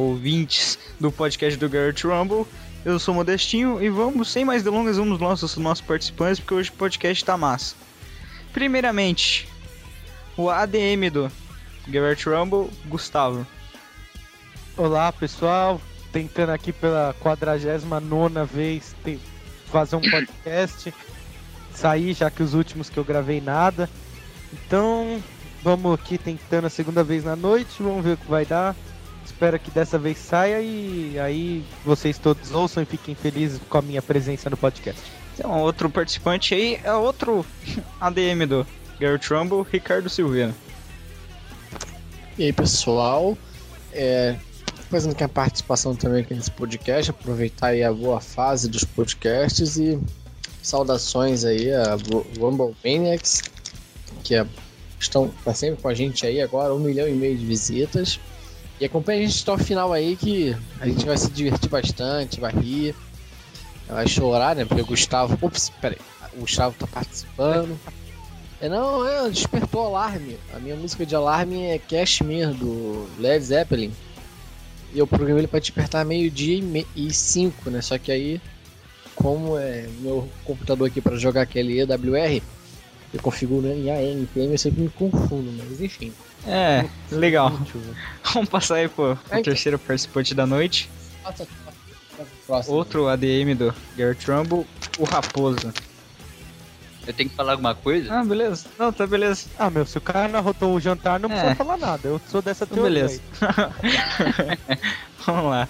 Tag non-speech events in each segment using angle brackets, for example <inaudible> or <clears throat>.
Ouvintes do podcast do Garrett Rumble. Eu sou Modestinho e vamos, sem mais delongas, vamos nossos nossos participantes, porque hoje o podcast tá massa. Primeiramente, o ADM do Garrett Rumble, Gustavo. Olá pessoal, tentando aqui pela 49 vez fazer um podcast. Sair, já que os últimos que eu gravei nada. Então, vamos aqui tentando a segunda vez na noite, vamos ver o que vai dar. Espero que dessa vez saia e aí vocês todos ouçam e fiquem felizes com a minha presença no podcast. Então, outro participante aí é outro <laughs> ADM do Garrett Rumble, Ricardo Silveira. E aí, pessoal, é, fazendo aqui a participação também aqui nesse podcast, aproveitar aí a boa fase dos podcasts e saudações aí a Ru- Rumble Maniacs, que é- estão tá sempre com a gente aí agora, um milhão e meio de visitas. E acompanha a gente até o final aí que a gente vai se divertir bastante, vai rir, vai chorar, né? Porque o Gustavo. Ops, peraí. O Gustavo tá participando. É, não, é, despertou alarme. A minha música de alarme é Cashmere, do Led Zeppelin. E eu programei ele pra despertar meio-dia e, me- e cinco, né? Só que aí, como é meu computador aqui pra jogar aquele EWR, eu configuro em AM, PM, eu sempre me confundo, mas enfim. É, legal. <laughs> Vamos passar aí pro, pro terceiro participante da noite. Próximo. Outro ADM do Garrett Rumble, o Raposa. Eu tenho que falar alguma coisa? Ah, beleza. Não, tá beleza. Ah, meu, se o cara não arrotou o jantar, não É. precisa falar nada. Eu sou dessa Então, teoria. beleza. <laughs> Vamos lá.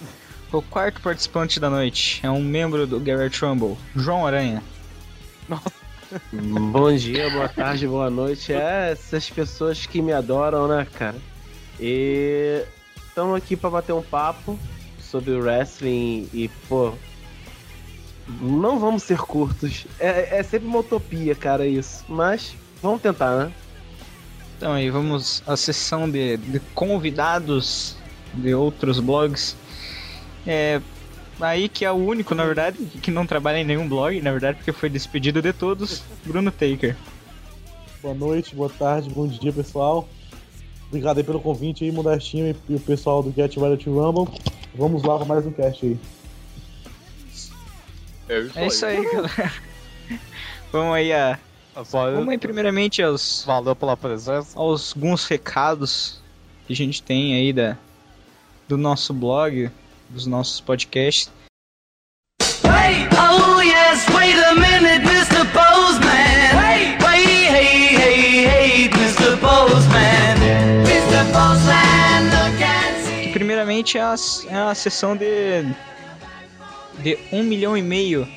O quarto participante da noite é um membro do Garrett Rumble, João Aranha. <laughs> Bom dia, boa tarde, boa noite. É essas pessoas que me adoram, né, cara? E estamos aqui para bater um papo sobre o wrestling e, pô, não vamos ser curtos. É, é sempre uma utopia, cara, isso. Mas vamos tentar, né? Então aí vamos à sessão de, de convidados de outros blogs. É aí que é o único, na verdade, que não trabalha em nenhum blog, na verdade, porque foi despedido de todos, Bruno Taker. Boa noite, boa tarde, bom dia, pessoal. Obrigado aí pelo convite aí, Modestinho e, e o pessoal do Get Ready to Rumble. Vamos lá para mais um cast aí. É isso aí, galera. Vamos aí a Vamos aí primeiramente aos Valeu pela presença. aos alguns recados que a gente tem aí da, do nosso blog, dos nossos podcasts. Wait, oh yes, wait a minute, Mr. Postman. Wait, wait, hey, hey, hey, Mr. Postman. Mr. Postman, look and see. Que primeiramente é a, é a sessão de de um milhão e meio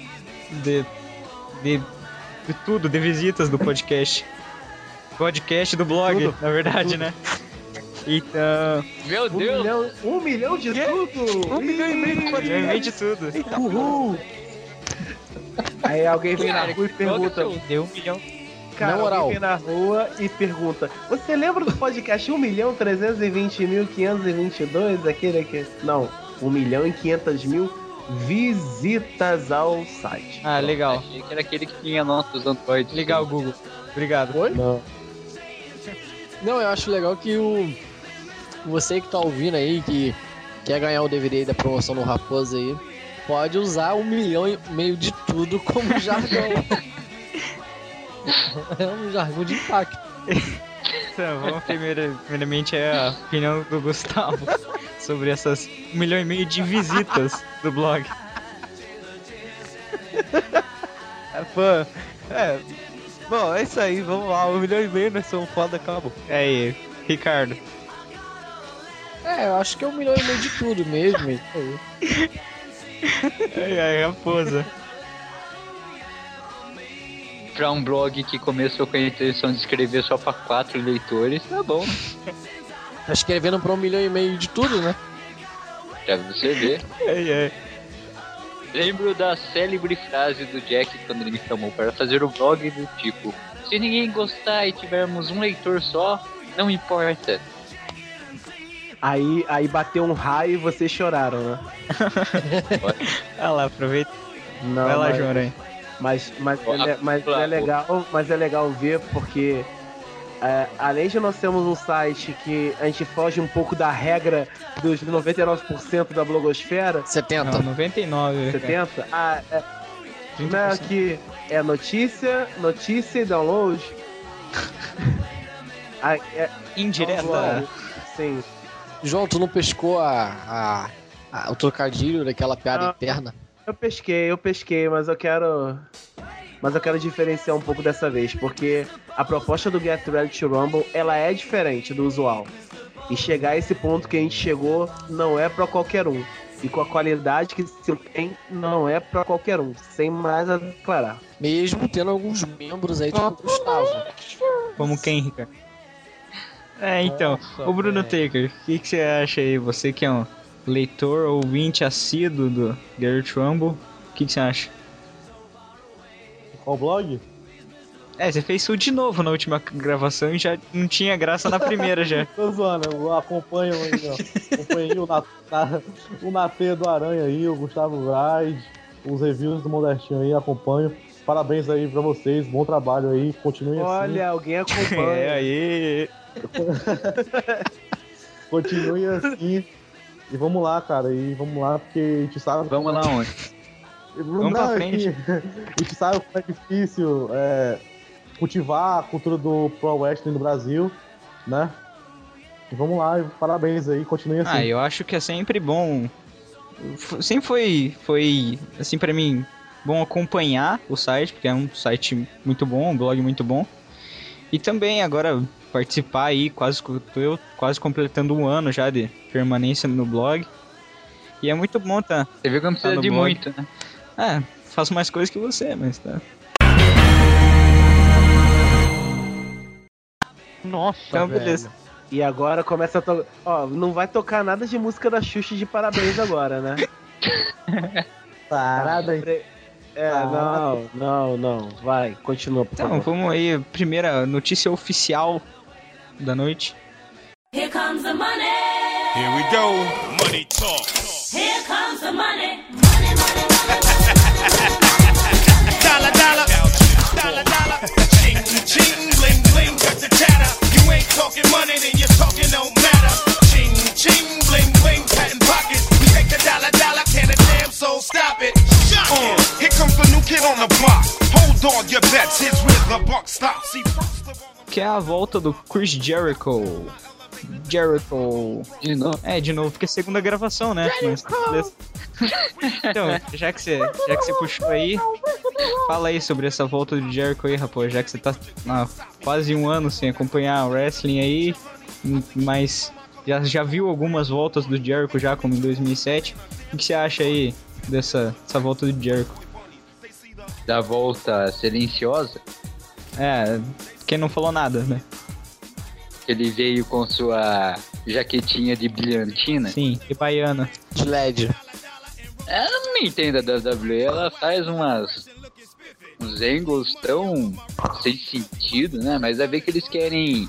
de, de de tudo, de visitas do podcast. Podcast do blog, Tudo, na verdade, né? <laughs> Então, Meu Um Deus! milhão, um milhão de tudo! Um milhão e meio de inventei de tudo. Uhul! Aí alguém vem na rua e que pergunta. Deu um milhão. Cara, Na moral. alguém vem na rua e pergunta: Você lembra do podcast 1 milhão 320 mil 522? Aquele que. Não, 1 milhão e 500 mil visitas ao site. Ah, legal. Achei que era aquele que tinha nossos Androids. Legal, Google. Obrigado. Oi? Não. Não, eu acho legal que o. Você que tá ouvindo aí, que quer ganhar o DVD da promoção no Raposa aí, pode usar um milhão e meio de tudo como <laughs> jargão. é um jargão de impacto. Então, vamos primeiro, primeiramente é a opinião do Gustavo sobre essas um milhão e meio de visitas do blog. É, fã. É. Bom, é isso aí, vamos lá. Um milhão e meio, nós somos foda, acabou. Aí, Ricardo. É, eu acho que é um milhão e meio de tudo mesmo. isso aí. Ai, ai, raposa. Pra um blog que começou com a intenção de escrever só pra quatro leitores, tá bom. Tá escrevendo pra um milhão e meio de tudo, né? Pra você ver. Ai, ai. Lembro da célebre frase do Jack quando ele me chamou para fazer o blog do tipo: Se ninguém gostar e tivermos um leitor só, não importa. Aí, aí bateu um raio e vocês choraram, né? <laughs> Olha lá, aproveita. Não, Vai lá, mas, João. Mas, mas, é, mas é legal, mas é legal ver porque é, além de nós termos um site que a gente foge um pouco da regra dos 99% da blogosfera, 70. Não, 99. cara. 70, ah, é, né, 30%. que é notícia, notícia e download. <laughs> Ah, é, Indireta. sim. João, tu não pescou a, a- a- o trocadilho daquela piada Ah. interna? Eu pesquei, eu pesquei, mas eu quero. Mas eu quero diferenciar um pouco dessa vez, porque a proposta do Get Ready to Rumble ela é diferente do usual. E chegar a esse ponto que a gente chegou não é pra qualquer um. E com a qualidade que se tem, não é pra qualquer um. Sem mais a declarar. Mesmo tendo alguns membros aí, tipo o Gustavo. Como quem, Ricardo? É, então. Nossa, Ô Bruno. Taker, o que, que você acha aí? Você que é um leitor, ouvinte assíduo do Garrett Rumble, o que, que você acha? Qual blog? É, você fez isso de novo na última gravação e já não tinha graça na primeira já. <laughs> Tô zoando, eu acompanho aí, ó. Acompanho aí o, Nat, na- o Natê do Aranha aí, o Gustavo Ride, os reviews do Modestinho aí, acompanho. Parabéns aí pra vocês, bom trabalho aí, continuem assim. Olha, alguém acompanha. <laughs> É, aí. <laughs> Continue assim. E vamos lá, cara, e vamos lá, porque a gente sabe. Vamos lá <laughs> onde? Vamos pra é frente. A gente sabe como é difícil é, cultivar a cultura do Pro Wrestling no Brasil, né? E vamos lá, e parabéns aí, continue assim. Ah, eu acho que é sempre bom. Sempre foi, foi assim pra mim, bom acompanhar o site, porque é um site muito bom, um blog muito bom. E também agora participar aí, quase eu quase completando um ano já de permanência no blog. E é muito bom tá. Você viu que não precisa no de blog. muito, né? É, faço mais coisas que você, mas tá. Nossa, Então, velho. beleza. E agora começa a tocar. Ó, não vai tocar nada de música da Xuxa de parabéns agora, né? <laughs> Parada aí. É, não, não, não. Vai, continua, por Então, favor. vamos aí, primeira notícia oficial da noite. Here comes the money. Here we go. Money talk. Here comes the money. Money, money, money. Dollar, dollar. Dollar, dollar. Ching, ching, bling, bling, cut the chatter. You ain't talking money, then your talking don't matter. Ching, ching, bling, bling, patent pockets. We take the dollar, dollar, can a damn soul stop it? Uh, here comes the new kid on the block. Hold on your bets, here's where the buck stops. See, first of all, Que é a volta do Chris Jericho. Jericho. De novo. É, de novo, porque é a segunda gravação, né? Mas, então, já que, você, já que você puxou aí, fala aí sobre essa volta do Jericho aí, rapaz. Já que você tá há quase um ano sem acompanhar o wrestling aí, mas já, já viu algumas voltas do Jericho já, como em 2007. O que você acha aí dessa, dessa volta do Jericho? Da volta silenciosa, É, quem não falou nada, né? ele veio com sua jaquetinha de brilhantina. Sim, e baiana. De LED. Ela não me entende a WWE, ela faz umas uns angles tão sem sentido, né? Mas é ver que eles querem,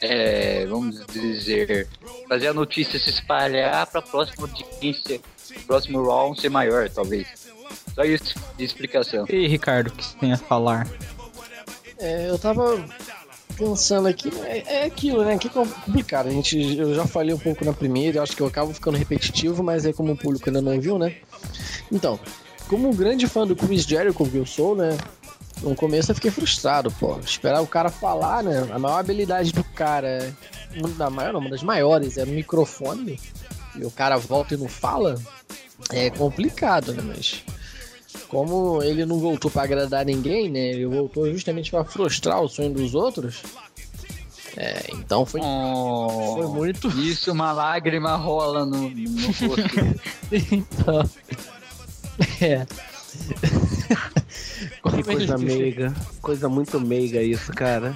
é, vamos dizer, fazer a notícia se espalhar para próxima audiência, próximo round ser maior, talvez. Só isso de explicação. E aí, Ricardo, o que você tem a falar? É, eu tava pensando aqui, é, é aquilo, né? Que é complicado. A gente, eu já falei um pouco na primeira, acho que eu acabo ficando repetitivo, mas é como o público ainda não viu, né? Então, como um grande fã do Chris Jericho que eu sou, né? No começo eu fiquei frustrado, pô. Esperar o cara falar, né? A maior habilidade do cara, uma da maior, não, uma das maiores, é no microfone. E o cara volta e não fala. É complicado, né? Mas como ele não voltou pra agradar ninguém, né? Ele voltou justamente pra frustrar o sonho dos outros. É, então foi, Oh, foi muito. Isso, uma lágrima rola no, no rosto. <laughs> Então. <laughs> É. <laughs> Que coisa ele- meiga. Coisa muito meiga isso, cara.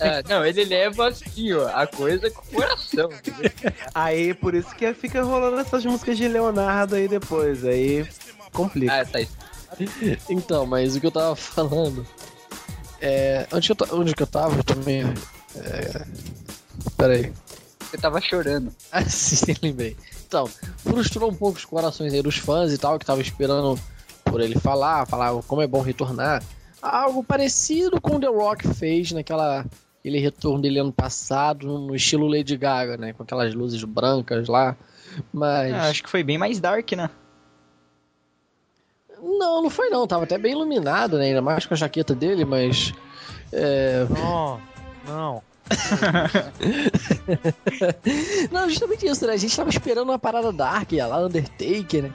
É, não, ele leva assim, ó, a coisa com o coração. entendeu? Aí, por isso que fica rolando essas músicas de Leonardo aí depois. Aí complica. Ah, tá. <laughs> Então, mas o que eu tava falando. É. Onde que eu, onde que eu tava? Eu também. É. Pera aí. Você tava chorando. <laughs> Ah, sim, lembrei. Então, frustrou um pouco os corações aí dos fãs e tal, que estavam esperando por ele falar, falar como é bom retornar. Algo parecido com o The Rock fez naquela aquele retorno dele ano passado, no estilo Lady Gaga, né? Com aquelas luzes brancas lá. Mas. Ah, acho que foi bem mais dark, né? Não, não foi não. Tava até bem iluminado, né? Ainda mais com a jaqueta dele, mas. É... Não, não. <laughs> não, justamente isso, né? A gente tava esperando uma parada dark, ia lá, Undertaker, né?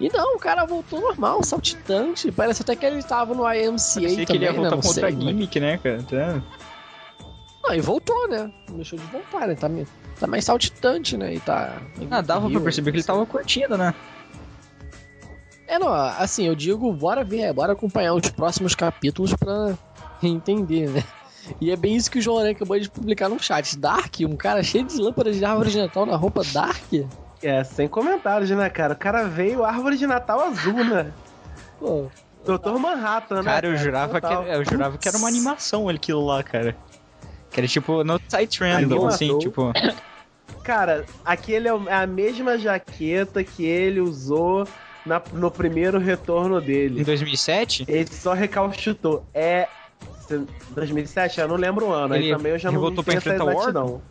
E não, o cara voltou normal, saltitante. Parece até que ele tava no IMCA Parecia também, que ele ia né? voltar Não contra a sei, mas- gimmick, né, cara? Tá. Não, e voltou, né? Não deixou de voltar, né? Tá, tá mais saltitante, né? E tá. Ah, dava pra perceber que ele tava curtindo, né? É, não, assim, eu digo, bora ver, bora acompanhar os próximos capítulos pra entender, né? E é bem isso que o João Aranha acabou de publicar no chat. Dark, um cara cheio de lâmpadas de árvore de Natal na roupa Dark? É, sem comentários, né, cara? O cara veio árvore de Natal azul, né? Pô, Doutor Manhattan, né? Cara, eu jurava, que Total. eu jurava que era uma animação aquilo lá, cara. Que era tipo no Random, Animação. assim, tipo. Cara, aquele é é a mesma jaqueta que ele usou na- no primeiro retorno Em dele. 2007? Ele só recalchutou. É. se- 2007? Eu não lembro o ano. Ele Aí também eu já não voltou pra enfrentar o exatidão.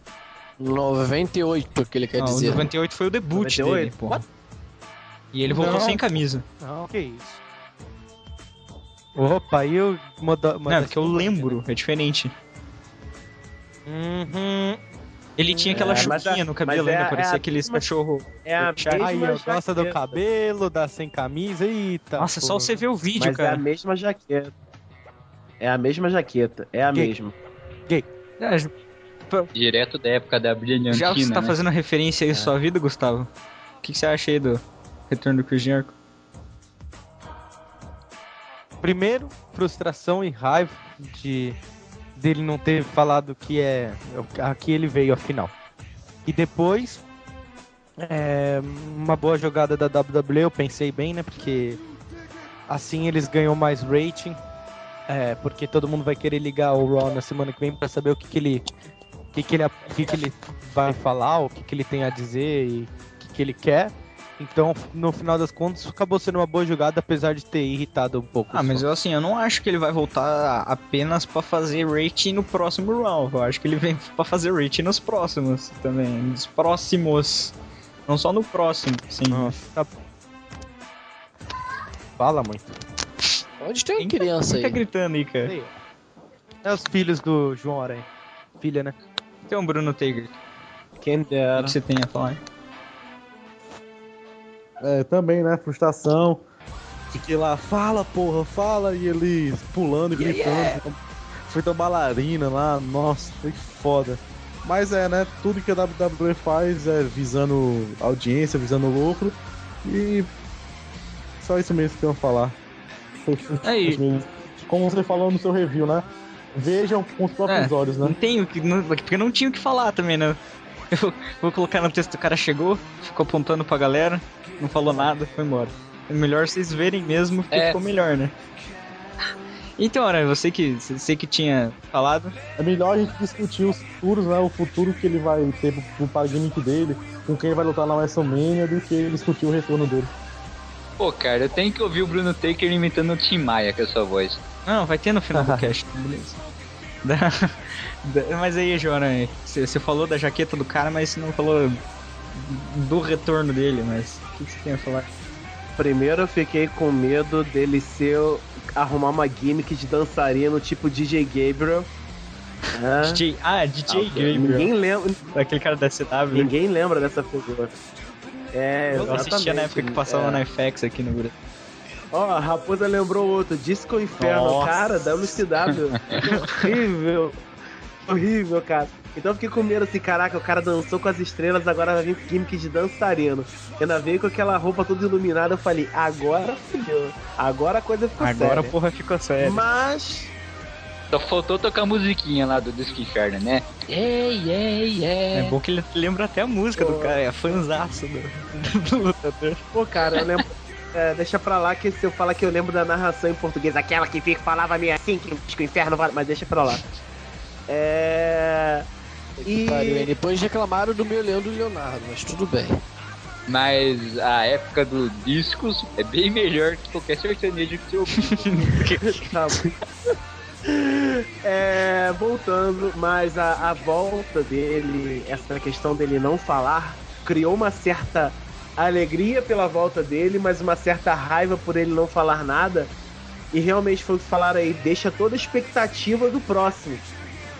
98, que ele quer Não, dizer. 98 foi o debut 98? dele, pô. E ele voltou Não. sem camisa. Não, que isso. Opa, aí eu moda, Não, porque eu lembro, é diferente. Uhum. Ele tinha aquela É, mas chuquinha a- no cabelo mas é parecia é a aqueles mesma- cachorro. É a Aí, mesma Aí, eu gosto do cabelo, da sem camisa, eita. Nossa, só porra. você ver o vídeo, Mas é a cara. mesma jaqueta. É a mesma jaqueta. É a Gay. mesma. É, Direto da época da brilhantina, já você tá né? fazendo referência aí à sua vida, Gustavo? O que, que você acha aí do retorno do Chris Jericho? Primeiro, frustração e raiva de dele não ter falado que é aqui ele veio afinal. E depois, é, uma boa jogada da WWE, eu pensei bem, né? Porque assim eles ganham mais rating. É, porque todo mundo vai querer ligar o Raw na semana que vem pra saber o que, que ele o que, que ele que, que ele vai falar, o que, que ele tem a dizer e o que, que ele quer. Então, no final das contas, acabou sendo uma boa jogada, apesar de ter irritado um pouco. Ah, mas eu assim, eu não acho que ele vai voltar apenas pra fazer rating no próximo round. Eu acho que ele vem pra fazer rating nos próximos também. Nos próximos. Não só no próximo, sim. Nossa, tá... Fala muito. Onde tem uma tá- criança quem tá aí? gritando aí, cara? É os filhos do João Aranha. Filha, né? Tem um Bruno Tager. Quem O dera. que você tem a falar? É, também, né? Frustração. Fiquei lá, fala, porra, fala, e eles pulando e gritando. Feita bailarina lá, nossa, foi foda. Mas é, né? Tudo que a WWE faz é visando audiência, visando lucro. E. Só isso mesmo que eu ia falar. Foi- Aí. Como você falou no seu review, né? Vejam com os próprios É, olhos, Não né? tenho que. Não, porque não tinha o que falar também, né? Eu vou colocar no texto, o cara chegou, ficou apontando pra galera, não falou nada, foi embora. É melhor vocês verem mesmo, porque É. ficou melhor, né? Então, Aranha, você que, você que tinha falado, É melhor a gente discutir os futuros, né? O futuro que ele vai ter pro, pro gimmick dele, com quem vai lutar na WrestleMania, do que discutir o retorno dele. Pô, cara, eu tenho que ouvir o Bruno Taker imitando o Tim Maia com essa voz. Não, vai ter no final do <laughs> cast, beleza. Da- da- mas aí, Joana, você falou da jaqueta do cara, mas você não falou do retorno dele, mas o que você tem a falar? Primeiro eu fiquei com medo dele ser. arrumar uma gimmick de dançarino tipo DJ Gabriel. É. <laughs> DJ, ah, DJ Ah, Gabriel, Ninguém lembra, aquele cara da CW. ninguém lembra dessa figura. É, Eu assistia na época que passava é. na FX aqui no Brasil. Ó, a Raposa lembrou outro, Disco Inferno, Nossa. cara, WCW. <laughs> horrível. Horrível, cara. Então eu fiquei com medo assim, caraca, o cara dançou com as estrelas, agora vai vir gimmick de dançarino. Ainda veio com aquela roupa toda iluminada, eu falei, agora fudeu. Agora a coisa ficou Agora a séria. porra ficou séria. Mas, Só faltou tocar a musiquinha lá do Disco Inferno, né? Ei, ei, É ei. bom que ele lembra até a música do Pô. cara, é fanzaço do, <laughs> do lutador. pô, cara, eu lembro. é, deixa pra lá que se eu falar que eu lembro da narração em português, aquela que fica, falava meio assim, que o inferno vai. Mas deixa pra lá. É. E. Pariu? Depois reclamaram do meu Leandro Leonardo, mas tudo bem. Mas a época do discos é bem melhor que qualquer sertanejo que você ouviu. <laughs> Tá. É, voltando, mas a, a volta dele, essa questão dele não falar, criou uma certa alegria pela volta dele, mas uma certa raiva por ele não falar nada. E realmente foi o que falaram aí, deixa toda a expectativa do próximo.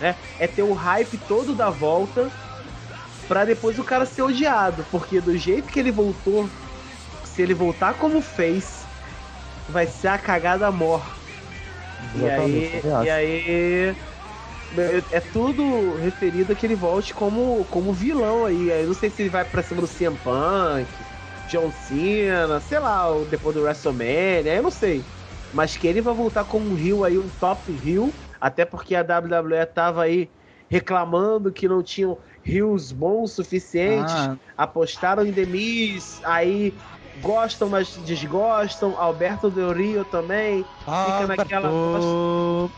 Né? É ter o hype todo da volta pra depois o cara ser odiado. Porque do jeito que ele voltou, se ele voltar como fez, vai ser a cagada mor. E aí, e aí é- tudo referido a que ele volte como, como vilão aí. Eu não sei se ele vai pra cima do CM Punk, John Cena, sei lá, depois do WrestleMania, eu não sei. Mas que ele vai voltar como um Rio aí, um top Rio, até porque a WWE tava aí reclamando que não tinham rios bons suficientes, Ah, apostaram em Demis, aí gostam, mas desgostam. Alberto Del Rio também. Ah, naquela Alberto.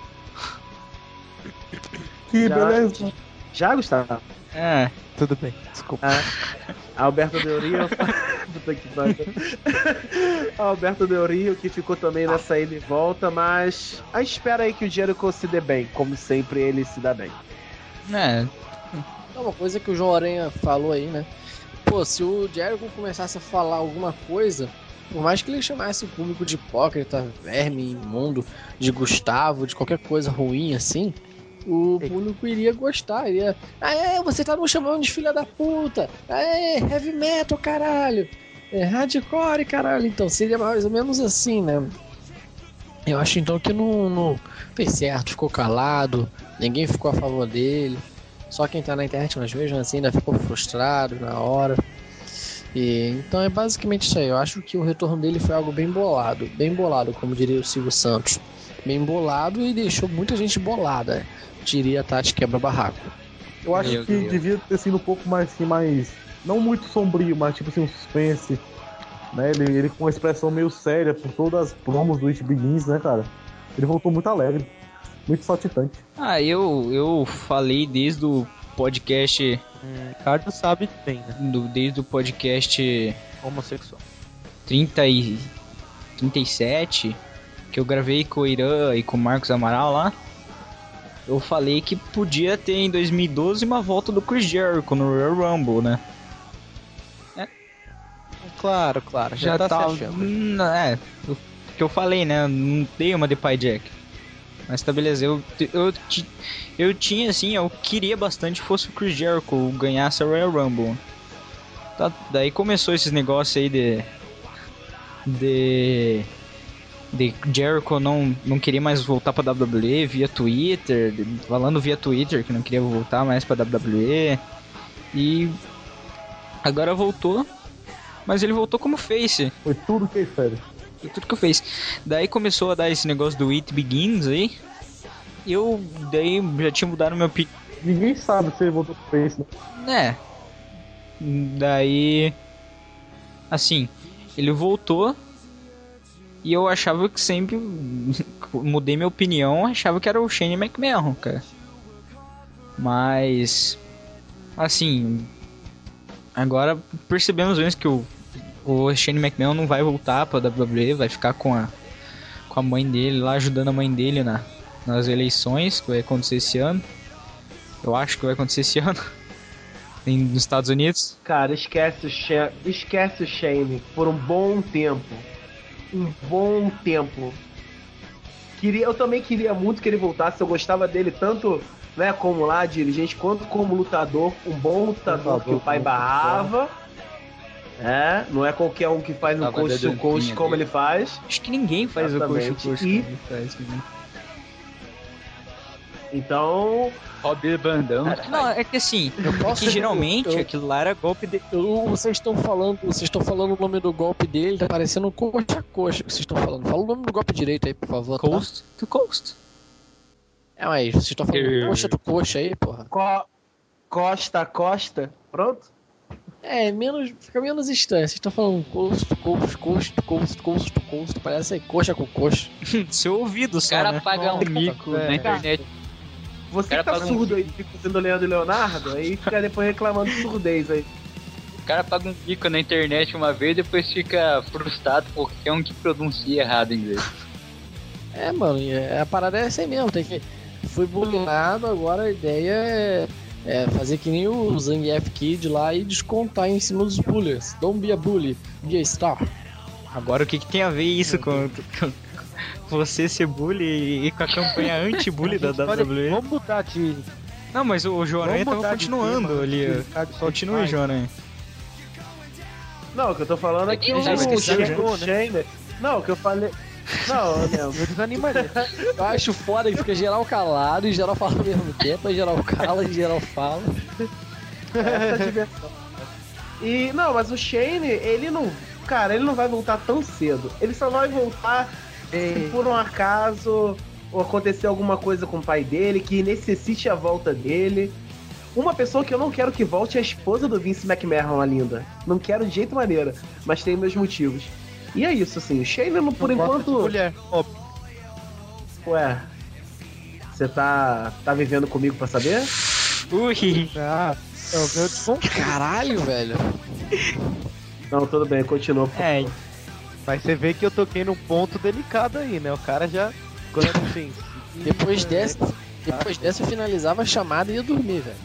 Que Já- beleza. Já, Gustavo? É. Tudo bem, desculpa. Ah, Alberto Del Rio. <laughs> Puta que. Alberto Del Rio, que ficou também nessa ida e volta, mas a espera aí que o Jericho se dê bem, como sempre ele se dá bem. É, É uma coisa que o João Aranha falou aí, né? Pô, se o Jericho começasse a falar alguma coisa, por mais que ele chamasse o público de hipócrita, verme, imundo, de Gustavo, de qualquer coisa ruim assim, o público iria gostar, iria. Ah, é, você tá me chamando de filha da puta! Ah, é, heavy metal, caralho! É hardcore, caralho! Então seria mais ou menos assim, né? Eu acho então que não, não fez certo, ficou calado, ninguém ficou a favor dele. Só quem tá na internet, mas mesmo assim ainda ficou frustrado na hora. E, então é basicamente isso aí. Eu acho que o retorno dele foi algo bem bolado. Bem bolado, como diria o Silvio Santos. Bem bolado e deixou muita gente bolada. Diria a Tati quebra-barraco. Eu acho Meu que Deus. devia ter sido um pouco mais assim, mais. Não muito sombrio, mas tipo assim, um suspense. Né? Ele, ele com uma expressão meio séria por todas as promos do It Begins, né, cara? Ele voltou muito alegre, muito saltitante. Ah, eu, eu falei desde o podcast. Hum, Ricardo sabe bem, né? Do, desde o podcast Homossexual. 30 e 37, que eu gravei com o Irã e com o Marcos Amaral lá. Eu falei que podia ter em 2012 uma volta do Chris Jericho no Royal Rumble, né? Claro, claro. Já, tá, se achando. Hum, É, o que eu falei, né? Não dei uma de pai Jack. Mas beleza, eu, eu, eu tinha assim, eu queria bastante que fosse o Chris Jericho ganhasse a Royal Rumble. Tá, daí começou esses negócios aí de. De. De Jericho não, não queria mais voltar pra WWE via Twitter, falando via Twitter que não queria voltar mais pra WWE. E. Agora voltou, mas ele voltou como face. Foi tudo que ele fez. Foi tudo que eu fiz. Daí começou a dar esse negócio do It Begins aí. E eu daí já tinha mudado meu opinião. Ninguém sabe se ele voltou pro Face, né? É. Daí. Assim, ele voltou. E eu achava que sempre. <laughs> Mudei minha opinião, achava que era o Shane McMahon, cara. Mas. Assim. Agora percebemos mesmo que o, o Shane McMahon não vai voltar pra WWE, vai ficar com a, com a mãe dele lá, ajudando a mãe dele na, nas eleições que vai acontecer esse ano. Eu acho que vai acontecer esse <laughs> ano. em- nos Estados Unidos. Cara, esquece o, Sha- esquece o Shane por um bom tempo. Um bom tempo. Queria, eu também queria muito que ele voltasse. Eu gostava dele tanto né, como lá dirigente quanto como lutador. Um bom lutador Lutador, que o pai barrava. É, não é qualquer um que faz um Tava coach to coach como dele. ele faz. Acho que ninguém faz o Exatamente. coxo coxo E- como ele faz. né? Então, Rob Bandão. Não, é que assim, Eu posso- que geralmente eu- aquilo lá era golpe de. Eu- vocês estão falando, vocês estão falando o nome do golpe dele, tá parecendo coxa a coxa que vocês estão falando. Fala o nome do golpe direito aí, por favor. tá? Coast to coast. É, mas vocês estão falando Eu- coxa do coxa aí, porra. co- costa a costa. Pronto? É, menos, fica menos estranho. Vocês estão falando coast to coast, coast to coast, parece aí coxa com coxa. <laughs> Seu ouvido O só, cara né? paga um mico É. na internet. Você Cara, que tá paga um surdo aí, fica sendo o Leandro e Leonardo, aí fica depois reclamando de surdez aí. O cara paga um mico na internet uma vez e depois fica frustrado porque é um que pronuncia errado em inglês. É, mano, é- a parada é essa aí mesmo, tem que foi bullyingado, agora a ideia é, é fazer que nem o Zangief Kid lá e descontar em cima dos bullies. Don't be a bully, be a star. Agora o que, que tem a ver isso com, com você ser bully e com a campanha <laughs> anti-bully da WWE? Vamos mudar de. Não, mas o Joranha vamos tava continuando tema, ali. Continue. Joranha. Não, o que eu tô falando é que o o Shane... Não, o que eu falei... Não, eu Eu desanimaria. Eu acho foda que fica geral calado e geral fala ao mesmo tempo, aí geral cala e geral fala. essa diversão. E não, mas o Shane, ele não. Cara, ele não vai voltar tão cedo. Ele só vai voltar se por um acaso ou acontecer alguma coisa com o pai dele que necessite a volta dele. Uma pessoa que eu não quero que volte é a esposa do Vince McMahon, a linda. Não quero de jeito maneira, mas tem meus motivos. E é isso, assim. O Shane, por Não gosta de enquanto. mulher. Óbvio. Ué. Você tá, tá vivendo comigo pra saber? Ui, Ah, é o meu. Caralho, velho. Não, tudo bem, continua. por É. Mas você vê que eu toquei num ponto delicado aí, né? O cara já. Quando assim. Depois dessa, depois dessa eu finalizava a chamada e ia dormir, velho.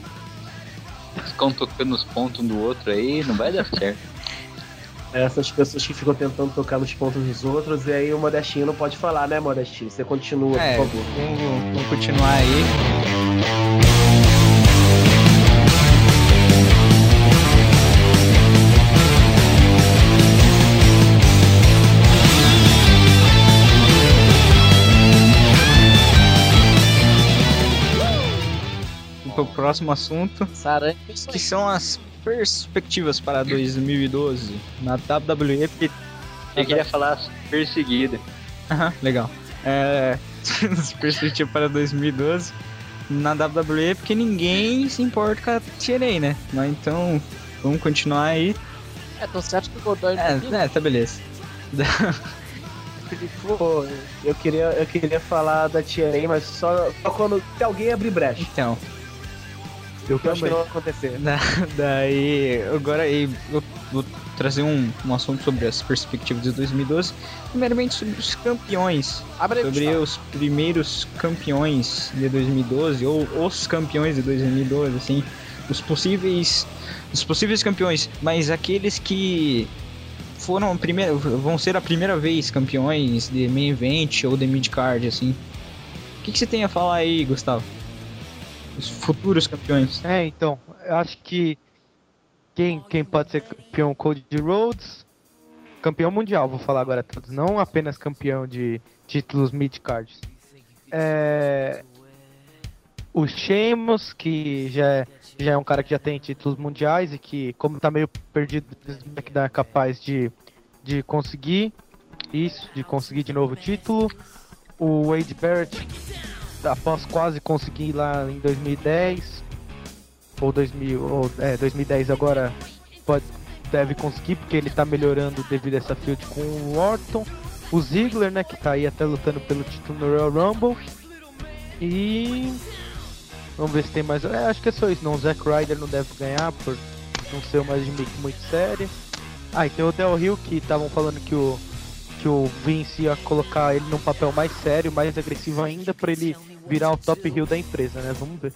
Ficam tocando os pontos um do outro aí, não vai dar certo. Essas pessoas que ficam tentando tocar nos pontos dos outros, e aí o Modestinho não pode falar, né, Modestinho? Você continua, É. por favor. vamos, vamos continuar aí. Pro próximo assunto, Saranha que são as perspectivas para 2012 na WWE. porque- Eu queria falar perseguida. Aham, legal. É, <laughs> as perspectivas para 2012 na WWE, porque ninguém se importa com a TNA, né? Mas então, vamos continuar aí. É, tão certo que o Godoy É, é, tá beleza. Pô, eu queria, eu queria falar da TNA, mas só, só quando se alguém abrir brecha. Então, Eu eu acho que também. não vai acontecer. <laughs> da- daí, agora aí, eu vou trazer um, um assunto sobre as perspectivas de 2012. Primeiramente sobre os campeões. Abre sobre os primeiros campeões de 2012 ou os campeões de 2012, assim, os possíveis, os possíveis campeões, mas aqueles que foram a primeira, vão ser a primeira vez campeões de main event ou de mid card, assim. O que, que você tem a falar aí, Gustavo? Os futuros campeões. É, então, eu acho que quem, quem pode ser campeão Cody Rhodes, campeão mundial, vou falar agora todos, não apenas campeão de títulos mid-cards. É, o Sheamus, que já é, já é um cara que já tem títulos mundiais e que, como tá meio perdido, é capaz de, de conseguir isso, de conseguir de novo o título. O Wade Barrett, após quase conseguir lá em 2010, ou 2000, ou, é, 2010 agora pode, deve conseguir, porque ele tá melhorando devido a essa field com o Orton. O Ziggler, né, que tá aí até lutando pelo título no Royal Rumble. E vamos ver se tem mais. É, acho que é só isso, não. O Zack Ryder não deve ganhar por não ser uma gimmick muito séria. Ah, e tem o Del Rio que estavam falando que o que o Vince ia colocar ele num papel mais sério, mais agressivo ainda, pra ele virar o top heel da empresa, né? Vamos ver.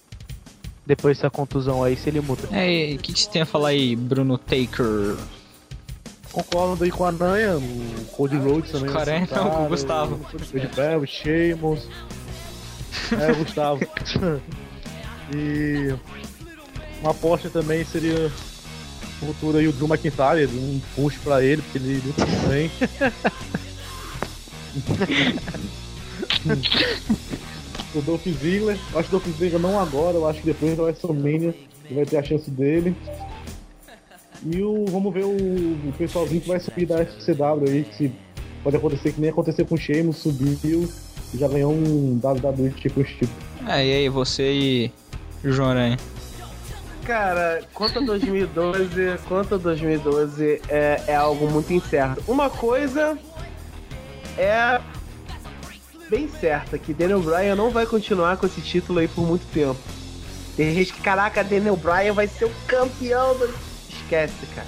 Depois dessa contusão aí, se ele muda. É, o que, que você tem a falar aí, Bruno Taker? Concordo aí com a Aranha, o Cody Rhodes também. Cara, vai é, ser não, com o Gustavo. O Bell, o Sheamus. É, o Gustavo. <laughs> e uma aposta também seria o futuro aí o Drew McIntyre, um push pra ele, porque ele luta muito bem. <laughs> <laughs> o Dolph Ziggler, eu acho que o Dolph Ziggler não agora, eu acho que depois da WrestleMania ele vai ter a chance dele. E o, vamos ver o, o pessoalzinho que vai subir da FCW aí, que se pode acontecer que nem aconteceu com o Sheamus, subiu e já ganhou um WWE Championship. É, e aí, você e o João Aranha? Cara, quanto a 2012, quanto a 2012 é, é algo muito incerto. Uma coisa é bem certa, que Daniel Bryan não vai continuar com esse título aí por muito tempo. Tem gente que, caraca, Daniel Bryan vai ser o campeão do... Esquece, cara.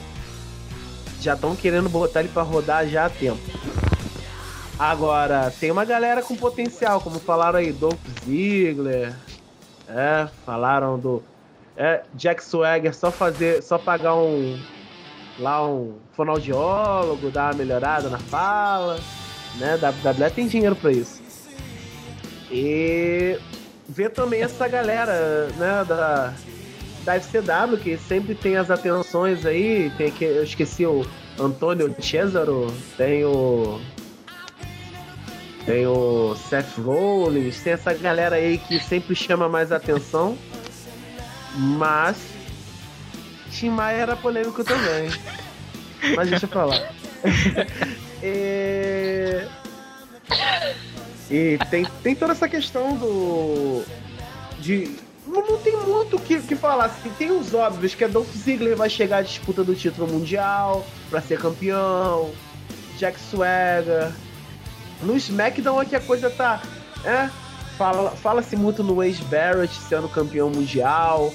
Já estão querendo botar ele pra rodar já há tempo. Agora, tem uma galera com potencial, como falaram aí, Dolph Ziggler, é, falaram do é, Jack Swagger, só fazer, só pagar um lá um fonoaudiólogo, dar uma melhorada na fala, né? WWE tem dinheiro pra isso. E ver também essa galera, né, da da FCW, que sempre tem as atenções aí, tem que eu esqueci o Antônio Cesaro, tem o tem o Seth Rollins, tem essa galera aí que sempre chama mais atenção. Mas Tim Maia era polêmico também. Mas deixa pra lá. <laughs> e... e tem, tem toda essa questão do. De. Não, não tem muito o que, que falar. Assim, tem os óbvios, que é Dolph Ziggler vai chegar à disputa do título mundial pra ser campeão. Jack Swagger. No SmackDown é que a coisa tá. É, fala- Fala-se muito no Wade Barrett sendo campeão mundial.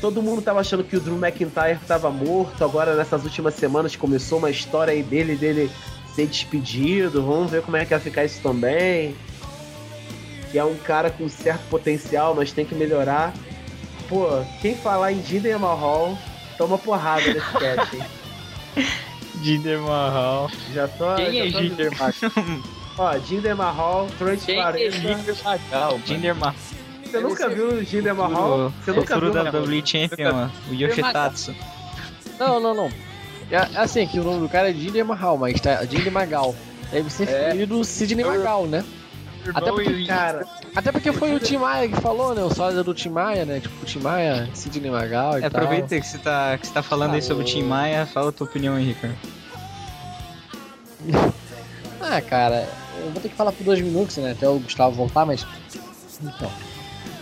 Todo mundo tava achando que o Drew McIntyre tava morto. Agora, nessas últimas semanas, começou uma história aí dele, dele ser despedido. Vamos ver como é que vai ficar isso também. Que é um cara com certo potencial, mas tem que melhorar. Pô, quem falar em Jinder Mahal, toma porrada nesse <laughs> cast, hein? Jinder Mahal. Já tô. Quem já é tô Jinder avisando. Ó, Jinder Mahal, Trent Quem é. Jinder Mahal? Jinder Mahal. Você nunca viu o Jinder Mahal? Você nunca viu da WWE Champion, o Yoshitatsu. Não, não, não. É assim, que o nome do cara é Jinder Mahal, mas tá Jinder Magal. Deve ser É. filho do Sidney Magal, né? Até porque, Cara, até porque foi o Tim Maia que falou, né? O sósia do Tim Maia, né? Tipo, o Tim Maia, Sidney Magal e É, tal. aproveita que você tá, que você tá falando aí sobre o Tim Maia, fala a tua opinião aí, Ricardo. <laughs> Ah, cara, eu vou ter que falar por dois minutos, né? Até o Gustavo voltar, mas. Então.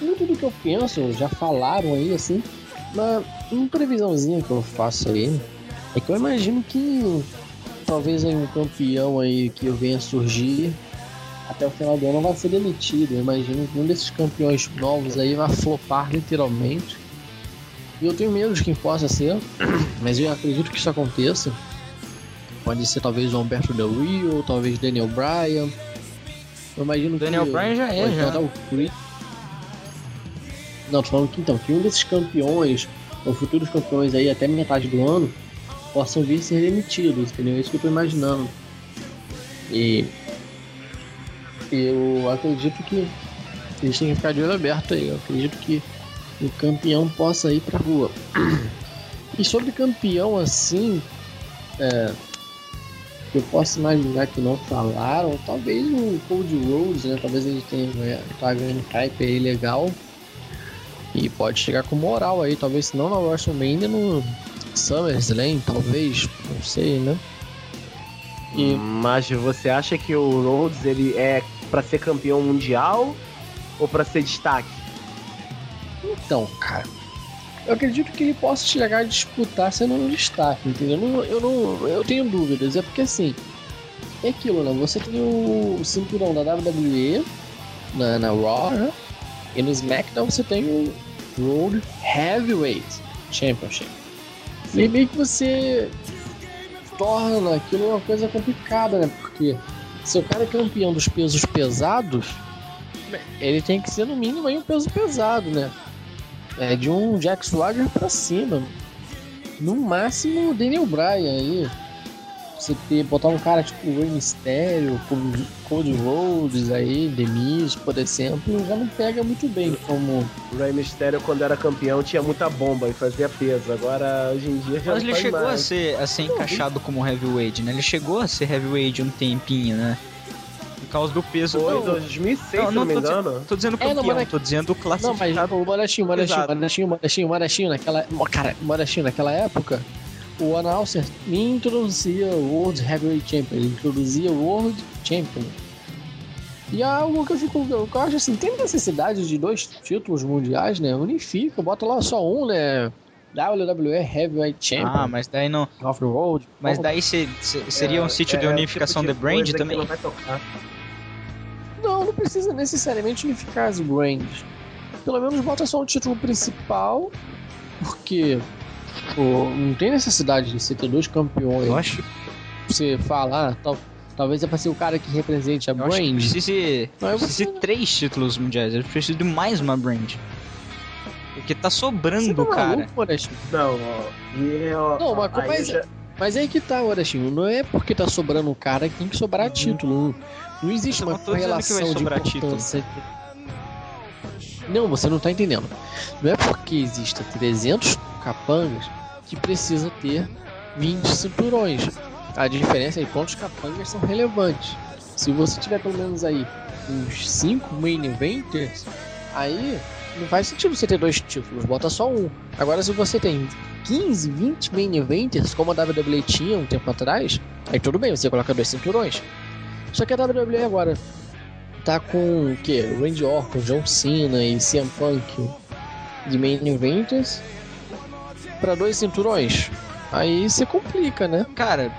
Muito do que eu penso, já falaram aí, assim. Uma, uma previsãozinha que eu faço aí é que eu imagino que talvez aí um campeão aí que venha surgir até o final do ano vai ser demitido. Eu imagino que um desses campeões novos aí vai flopar literalmente. E eu tenho medo de quem possa ser, <clears throat> mas eu acredito que isso aconteça. Pode ser talvez o Humberto Del Rio, ou talvez Daniel Bryan. Eu imagino Daniel que. Bryan já é, já. o Chris. Não, tô falando que então, que um desses campeões, ou futuros campeões aí até metade do ano, possam vir ser demitidos, entendeu? É isso que eu tô imaginando. E. Eu acredito que eles têm que ficar de olho aberto aí. Eu acredito que o campeão possa ir pra rua. <clears throat> E sobre campeão assim, é, eu posso imaginar que não falaram, talvez o Cold Rhodes, né? Talvez ele tenha tá ganhando hype aí legal. E pode chegar com moral aí, talvez se não na WrestleMania no SummerSlam, talvez, não sei, né? E Mas você acha que o Rhodes ele é pra ser campeão mundial ou pra ser destaque? Então, cara, eu acredito que ele possa chegar a disputar sendo um destaque, entendeu? Eu não, eu não, eu tenho dúvidas, é porque assim, é aquilo, né? Você tem o cinturão da WWE na, na Raw, né? E no SmackDown você tem o World Heavyweight Championship. E meio que você torna aquilo uma coisa complicada, né? Porque se o cara é campeão dos pesos pesados, ele tem que ser no mínimo aí um peso pesado, né? É de um Jack Swagger pra cima. No máximo o Daniel Bryan aí. Você ter, botar um cara tipo o Rey Mysterio, como Cody Rhodes aí, Demis, por exemplo, já não pega muito bem como. O Rey Mysterio, quando era campeão, tinha muita bomba e fazia peso. Agora, hoje em dia, já Mas não ele faz chegou a mais. ser, a ser encaixado como heavyweight, né? Ele chegou a ser heavyweight um tempinho, né? Por causa do peso Foi do... 2006, Não, se não não me tô dizendo- engano. Tô dizendo É, não, campeão, mas- tô dizendo Não, mas classificado. o. Modestinho, Modestinho, Modestinho, Modestinho, naquela. Cara, Modestinho, naquela época, o Announcer introduzia o World Heavyweight Champion, ele introduzia o World Champion. E é algo que eu fico. Eu acho assim, tem necessidade de dois títulos mundiais, né? Unifica, bota lá só um, né? WWE Heavyweight Champion. Ah, mas daí não. of the World. Mas daí se- se- seria um sítio de É, unificação tipo de de brand também? Não, não precisa necessariamente unificar as brands. Pelo menos bota só o título principal, porque pô, não tem necessidade de você ter dois campeões. Eu acho. Você falar, tal, Talvez é pra ser o cara que represente a Eu acho que brand. precisa, de três títulos mundiais. Eu preciso de mais uma brand. Porque tá sobrando, tá cara. maluco? Não, ó. Ó Não, mas, aí mas, já- mas aí que tá, Orastinho. Não é porque tá sobrando um cara que tem que sobrar título. Não, não existe uma correlação de sobrar título. Não, você não tá entendendo. Não é porque exista 300 capangas que precisa ter 20 cinturões. A diferença é quantos capangas são relevantes. Se você tiver pelo menos aí uns 5 main eventers, aí não faz sentido você ter dois títulos, bota só um. Agora se você tem 15, 20 main eventers, como a WWE tinha um tempo atrás, aí tudo bem, você coloca dois cinturões. Só que a WWE agora tá com o que? Randy Orton, John Cena e CM Punk de main eventers para dois cinturões. Aí você complica, né? Cara,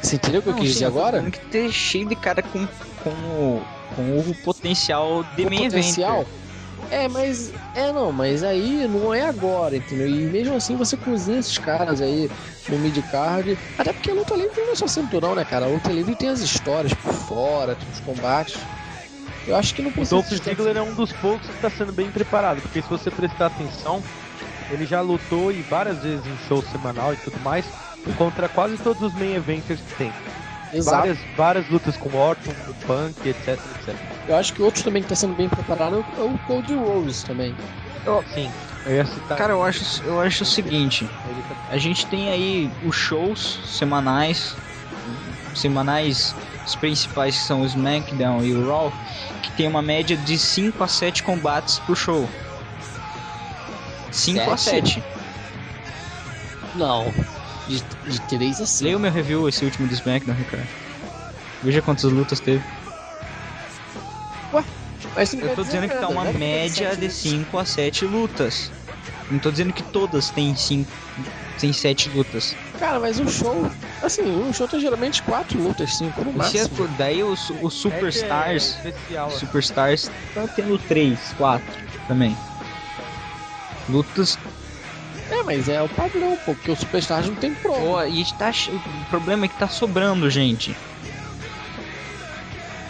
Você entendeu o que eu quis sim, dizer agora? dizendo que ter cheio de cara com, com, o- com o potencial de O main potencial. eventer. É, mas. É, não, mas aí não é agora, entendeu? E mesmo assim você cozinha esses caras aí no mid-card. Até porque a luta livre não é só cinturão, né, cara? A luta livre tem as histórias por fora, tem os combates. Eu acho que não O precisa. Dolph de tanto- Ziggler é um dos poucos que está sendo bem preparado, porque se você prestar atenção, ele já lutou e várias vezes em show semanal e tudo mais, contra quase todos os main eventers que tem. Exato. Várias, várias lutas com Orton, com Punk, etc, etc. Eu acho que outro também que tá sendo bem preparado é o Cody Rhodes também. Sim, eu ia citar. Cara, eu acho, eu acho o seguinte. tá- A gente tem aí os shows semanais, semanais, os principais que são o SmackDown e o Raw, que tem uma média de 5 a 7 combates por show. 5 a Sete? 7. Não. De, de 3 a 5. Leia o meu review, esse último do SmackDown, Ricardo. Veja quantas lutas teve. Mas não Eu tô dizendo que tá uma né? média de lutas. 5 a 7 lutas. Não tô dizendo que todas têm 5, tem 7 lutas. Cara, mas um show. Assim, um show tem geralmente 4 lutas, 5 no se é máximo. por- daí os, os Superstars. É especial, assim. Superstars tá tendo 3, 4 também. Lutas. É, mas é o padrão, pô, porque o Superstars não tem prova. Pô, e tá, ch- o problema é que tá sobrando, gente.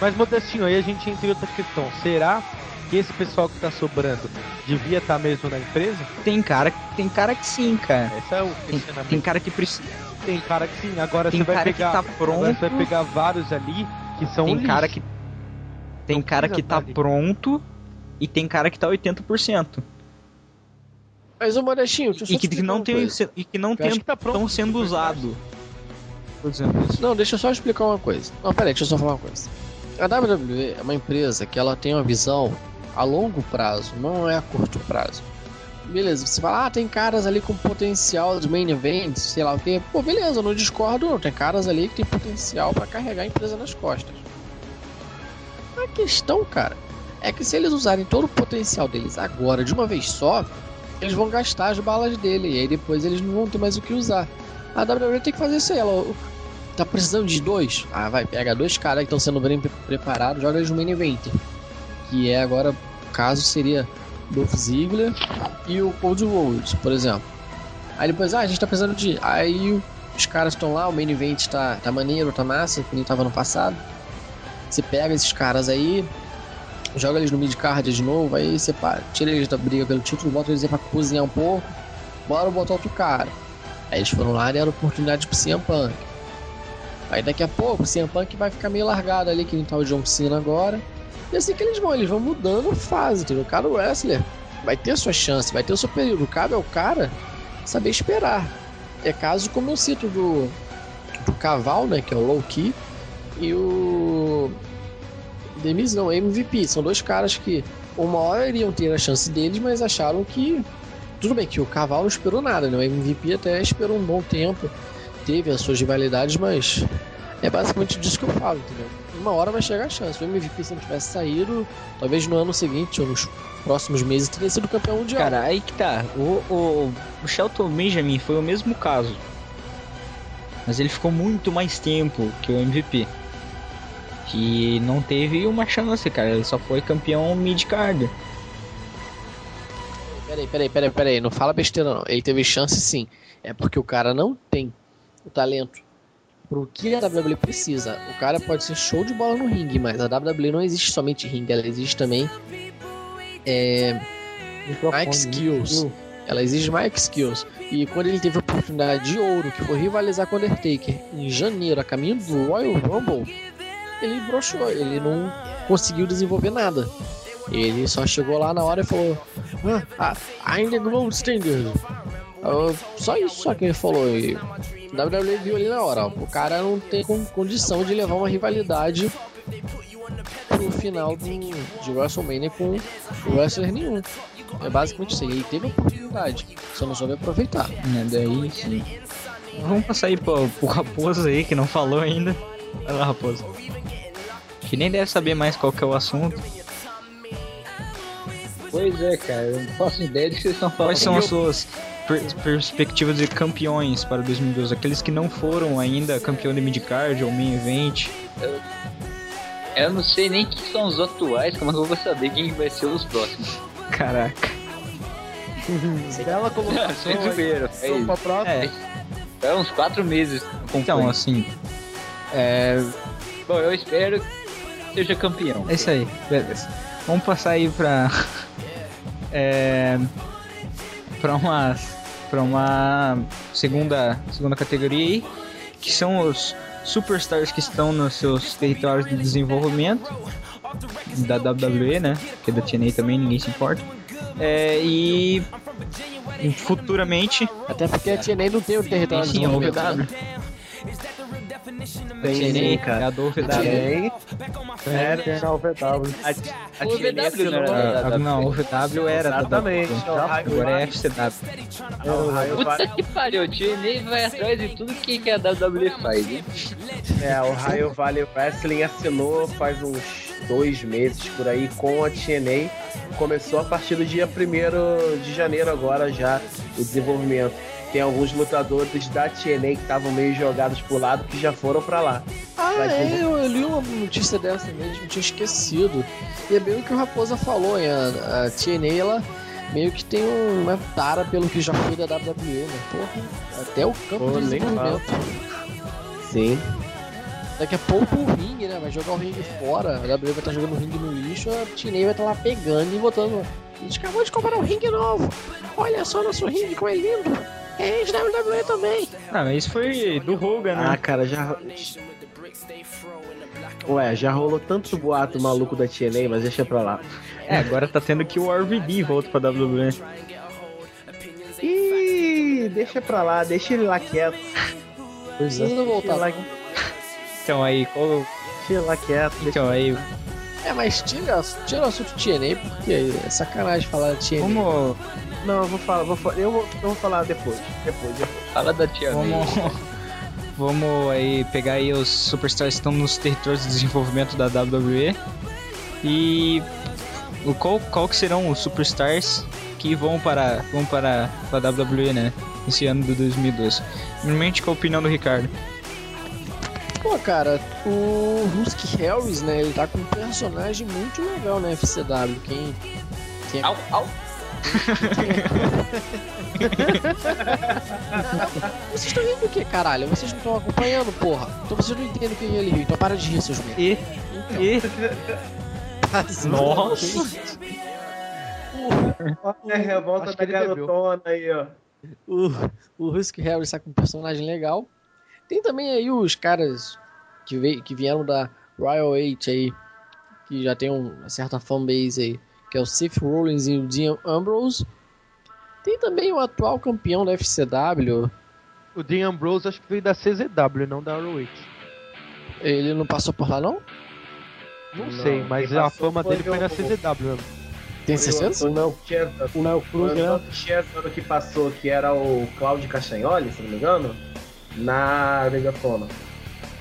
Mas Modestinho, aí a gente entra em outra questão. Será que esse pessoal que tá sobrando devia estar mesmo na empresa? Tem cara, tem cara que sim, cara. Esse é o Tem, questionamento. tem cara que precisa. Tem cara que sim. Agora Tem você vai cara que pegar. tá Agora pronto. você vai pegar vários ali que são Tem lixo. cara que. Tem Não cara que tá tá ali. pronto e tem cara que tá 80%. Mas o Modestinho, deixa eu só E que, explicar não uma tem, coisa. e que não tem, que tá pronto estão sendo usado. Tô dizendo isso. Não, deixa eu só explicar uma coisa. Não, peraí, deixa eu só falar uma coisa. A WWE é uma empresa que ela tem uma visão a longo prazo, não é a curto prazo. Beleza, você fala, ah, tem caras ali com potencial de main event, sei lá o quê. Pô, beleza, eu não discordo, não. Tem caras ali que tem potencial pra carregar a empresa nas costas. A questão, cara, é que se eles usarem todo o potencial deles agora de uma vez só, eles vão gastar as balas dele e aí depois eles não vão ter mais o que usar. A WWE tem que fazer isso aí, ela tá precisando de dois? Ah, vai, pega dois caras que estão sendo bem pre- preparados, joga eles no main event. Que é agora, caso seria Dolph Ziggler e o Cold Rhodes, por exemplo. Aí depois, ah, a gente tá precisando de. Aí os caras estão lá, o main event tá, tá maneiro, tá massa, que nem tava no passado. Você pega esses caras aí, joga eles no mid-card de novo, aí você pá, tira eles da briga pelo título, bota eles aí pra cozinhar um pouco, bora botar outro cara. Aí eles foram lá e deram oportunidade pro CM Punk. Aí daqui a pouco o CM Punk vai ficar meio largado ali, que nem tá o John Cena agora. E assim que eles vão, eles vão mudando fase, entendeu? Cada wrestler vai ter sua chance, vai ter o seu período. Cabe ao cara saber esperar. É caso como eu cito do, do Caval, né? Que é o Low Key, e o. Demis não, MVP. São dois caras que uma hora iriam ter a chance deles, mas acharam que. Tudo bem que o Cavalo não esperou nada, né? O MVP até esperou um bom tempo, teve as suas rivalidades, mas é basicamente disso que eu falo, entendeu? Uma hora vai chegar a chance. O MVP, se não tivesse saído, talvez no ano seguinte ou nos próximos meses teria sido campeão mundial. Cara, aí que tá. O, o, o Shelton Benjamin foi o mesmo caso. Mas ele ficou muito mais tempo que o MVP. Que não teve uma chance, cara. Ele só foi campeão mid-card. Peraí, peraí, peraí, peraí. Não fala besteira, não. Ele teve chance sim. É porque o cara não tem o talento pro que a WWE precisa. O cara pode ser show de bola no ringue, mas a WWE não existe somente ringue, ela existe também é, Mike Skills. Ela exige Mike Skills. E quando ele teve a oportunidade de ouro, que foi rivalizar com o Undertaker em janeiro, a caminho do Royal Rumble, ele broxou, ele não conseguiu desenvolver nada. Ele só chegou lá na hora e falou: ah, I'm the gold Ah, só isso só que ele falou. E o WWE viu ali na hora. ó, O cara não tem con- condição de levar uma rivalidade pro final do, de WrestleMania com wrestler nenhum. É basicamente isso aí. Ele teve a oportunidade, só não soube aproveitar. Né, daí sim. Vamos passar aí pro, pro Raposo aí, que não falou ainda. Vai lá, Raposo. Que nem deve saber mais qual que é o assunto. Pois é, cara, eu não faço ideia do que vocês estão falando. Quais são as suas per- perspectivas de campeões para 2012? Aqueles que não foram ainda campeão de midcard ou main event. Eu não sei nem quem são os atuais, como é eu vou saber quem vai ser os próximos? Caraca. <laughs> Bela colocação. <laughs> Sem zoeira, é isso. pra próxima. É, É uns quatro meses. então, assim. É, Bom, eu espero que seja campeão. é isso aí, beleza. Vamos passar aí pra. <laughs> É, pra uma. Pra uma segunda, segunda categoria aí. Que são os superstars que estão nos seus territórios de desenvolvimento. Da WWE, né? Que é da TNA também, ninguém se importa. É, e. Futuramente. Até porque a TNA não tem o território Sim, a desenvolvimento, OVW. né? Tem é cara. a do OVW. Tem. É, tem na OVW. A, a O VW não era assinou- da- Ah, não, o OVW era Exatamente, é o Agora é. FCW. o Puta que pariu, o TNA vai atrás de tudo que, que a WWE faz, hein? É, o Raio Valley Wrestling assinou faz uns dois meses por aí com a TNA. Começou a partir do dia 1 de janeiro agora já o desenvolvimento. Tem alguns lutadores da TNA que estavam meio jogados pro lado que já foram pra lá. Ah, Vai é, eu, li uma notícia dessa mesmo, tinha esquecido. E é bem o que o Raposa falou, hein? A, a TNA, ela meio que tem uma tara pelo que já foi da WWE, né? Porra, até o campo Pô, de desenvolvimento. Sim. Daqui a pouco o ringue, né? Vai jogar o ringue fora, a WWE vai estar jogando o ringue no lixo, a TNA vai estar lá pegando e botando. A gente acabou de comprar um ringue novo. Olha só nosso ringue, como é lindo. É de WWE também. Ah, mas isso foi do Hogan, Ah, né? cara, já. Ué, já rolou tanto boato maluco da TNA, mas deixa pra lá. É, agora tá tendo que o RVD volta pra WWE. Ih, deixa pra lá, deixa ele lá quieto. Precisa Deixa voltar. lá, Então aí, qual... deixa ele lá quieto. deixa- Então aí, É, mas tira, tira o assunto TNA, porque é sacanagem falar TNA. vamos... Não, eu vou falar, vou, fa- eu, vou, eu vou falar depois. Depois, depois. Fala da Tia May. Vamos... <laughs> Vamos aí pegar aí os superstars que estão nos territórios de desenvolvimento da WWE. E... O qual, qual que serão os superstars que vão para, vão para a WWE, né? Esse ano de 2012. Primeiramente, qual a opinião do Ricardo? Pô, cara, o Husky Harris, né, ele tá com um personagem muito legal na FCW. Quem. quem Au, au. <laughs> Vocês estão rindo do que, caralho? Vocês não estão acompanhando, porra. Então vocês não entendem quem ele riu. Então para de rir, seus merda. E... E... Nossa! É, revolta da garotona aí, ó. O, o Husky Harris tá com um personagem legal. Tem também aí os caras que, veio, que vieram da Royal 8 aí, que já tem um- uma certa fanbase aí, que é o Seth Rollins e o Dean Ambrose. Tem também o atual campeão da FCW, O Dean Ambrose acho que veio da CZW, não da ROH. ele não passou por lá não? Não, Não, sei, mas a fama foi dele foi o- na CZW mesmo. Tem certeza? O Neo. O Cruz, o né? Neo Chesnut que passou, que era o Cláudio Castanholi, se não me engano, na Honor.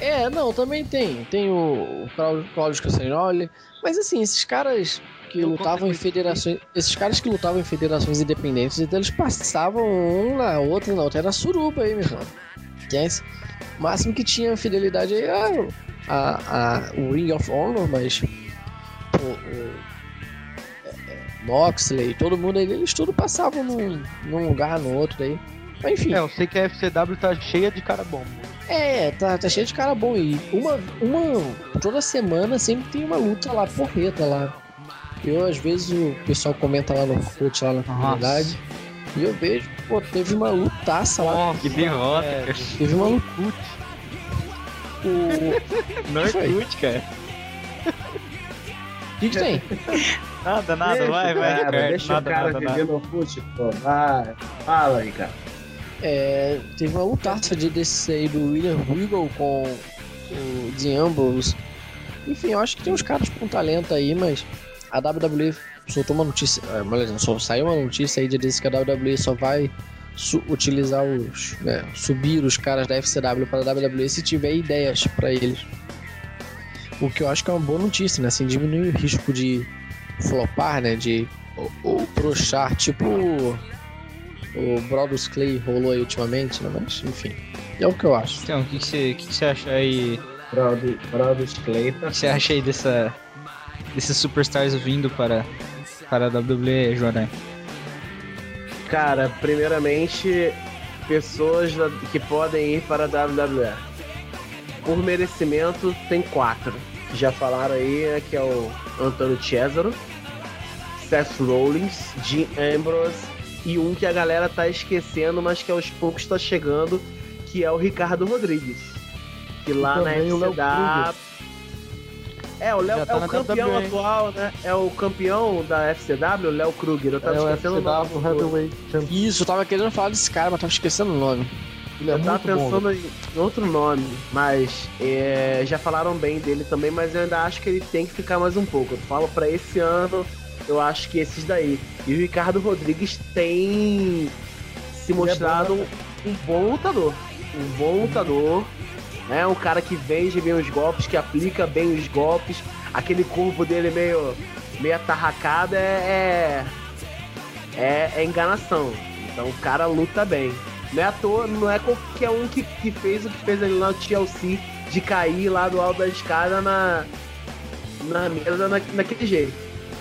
É, não, também tem. Tem o, o Cláudio, Cláudio Castagnoli. Mas assim, esses caras que Eu lutavam em federações. Esses caras que lutavam em federações independentes, então eles passavam um na outra, na outra. Era suruba aí, meu irmão. É esse- O máximo que tinha fidelidade aí era a, a, o Ring of Honor, mas. pô, o, é, é, Moxley, todo mundo aí, eles tudo passavam num, num lugar, no outro aí. Mas enfim. É, eu sei que a FCW tá cheia de cara bom. É, tá, tá cheio de cara bom. E uma, uma. Toda semana sempre tem uma luta lá, porreta lá. Eu, às vezes, o pessoal comenta lá no Orkut, lá na comunidade. E eu vejo, pô, teve uma lutaça lá. Que derrota, É, cara. Teve uma luta. O. <laughs> Norte, cara. O que, que tem? Nada, nada, Deixa vai, vai, cara, Ricardo. Deixa Nada, o cara nada, viver nada. no fute, pô. Vai. Fala aí, cara. É, teve uma lutaça de aí do William Regal com o The Ambrose. Enfim, eu acho que tem uns caras com talento aí, mas a WWE soltou uma notícia. É, só saiu uma notícia aí de que a WWE só vai utilizar os. né, subir os caras da FCW para a WWE se tiver ideias para eles. O que eu acho que é uma boa notícia, né? Assim, diminui o risco de flopar, né? De ou, ou tipo o- Brodus Clay rolou aí ultimamente, né? Mas, enfim, é o que eu acho. Então, o que que você que que você acha aí? Brothers Clayton. O que você acha aí dessa, desses superstars vindo para, para a WWE, Joran? Cara, primeiramente, pessoas que podem ir para a WWE. Por merecimento, tem quatro. Já falaram aí, né, que é o Antônio Cesaro, Seth Rollins, Dean Ambrose e um que a galera tá esquecendo, mas que aos poucos tá chegando, que é o Ricardo Rodrigues. Que lá na o FCW... É, o Léo Já é tá o campeão WWE. atual, né? É o campeão da FCW, o Léo Kruger. Eu tava É o esquecendo o nome. FCW Heavyweight Champion. Isso, eu tava querendo falar desse cara, mas tava esquecendo o nome. Ele é eu tava muito bom. pensando em outro nome, mas é, já falaram bem dele também, mas eu ainda acho que ele tem que ficar mais um pouco. Eu falo pra esse ano, eu acho que esses daí. E o Ricardo Rodrigues tem se mostrado bom, um, um bom lutador. Um bom lutador. É um cara que vende bem os golpes, que aplica bem os golpes. Aquele corpo dele meio, meio atarracado é, é, é, é enganação. Então o cara luta bem. Não é à toa, não é qualquer um que, que fez o que fez lá no TLC de cair lá do alto da escada na, na mesa na, naquele jeito.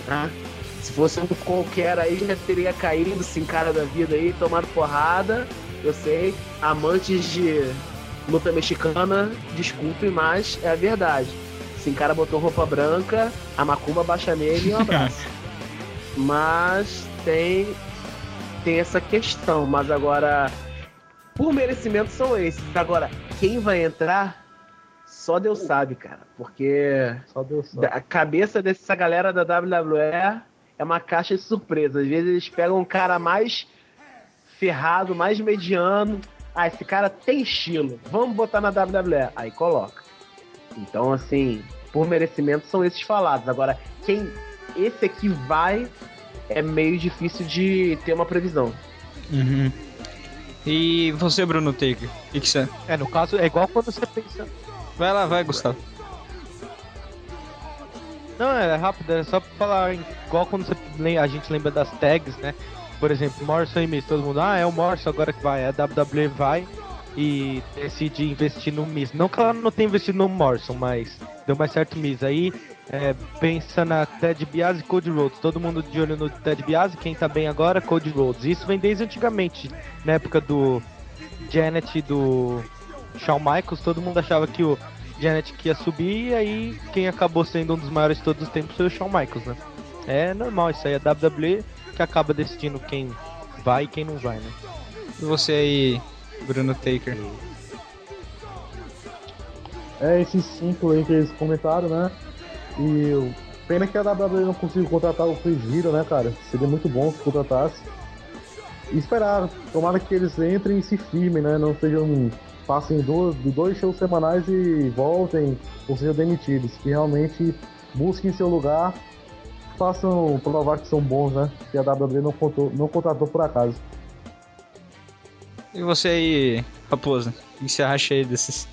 Tá? Se fosse um qualquer aí, já teria caído, se cara da vida aí, tomado porrada. Eu sei, amantes de luta mexicana, desculpe, mas é a verdade. Se o cara botou roupa branca, a macumba baixa nele e um abraço. <laughs> mas tem tem essa questão, mas agora por merecimento são esses. Agora, quem vai entrar, só Deus sabe, cara. Porque Só Deus sabe. a cabeça dessa galera da WWE é uma caixa de surpresa. Às vezes eles pegam um cara mais ferrado, mais mediano. Ah, esse cara tem estilo. Vamos botar na WWE. Aí coloca. Então, assim, por merecimento são esses falados. Agora, quem esse aqui vai é meio difícil de ter uma previsão. Uhum. E você, Bruno Taker? O que que você... É, no caso, é igual quando você pensa. Vai lá, vai, Gustavo. Não, é rápido, é só pra falar igual quando você a gente lembra das tags, né? Por exemplo, Morrison e Miz, todo mundo, ah, é o Morrison agora que vai, a WWE vai e decide investir no Miz. Não que ela não tenha investido no Morrison, mas deu mais certo o Miz. Aí é, pensa na Ted Biase e Cody Rhodes. Todo mundo de olho no Ted Biase, quem tá bem agora, Cody Rhodes. Isso vem desde antigamente, na época do Janet e do Shawn Michaels, todo mundo achava que o Janet que ia subir e aí quem acabou sendo um dos maiores de todos os tempos foi o Shawn Michaels, né? É normal isso aí, a WWE que acaba decidindo quem vai e quem não vai, né? E você aí, Bruno Taker? É esses cinco aí que eles comentaram, né? E o- pena que a WWE não conseguiu contratar o Hero, né, cara? Seria muito bom se contratasse. E esperar, tomara que eles entrem e se firmem, né? Não sejam. Passem dois, shows semanais e voltem ou sejam demitidos. Que realmente busquem seu lugar, façam provar que são bons, né? Que a WWE não, contou, não contratou por acaso. E você aí, Raposa? O que você acha aí desses...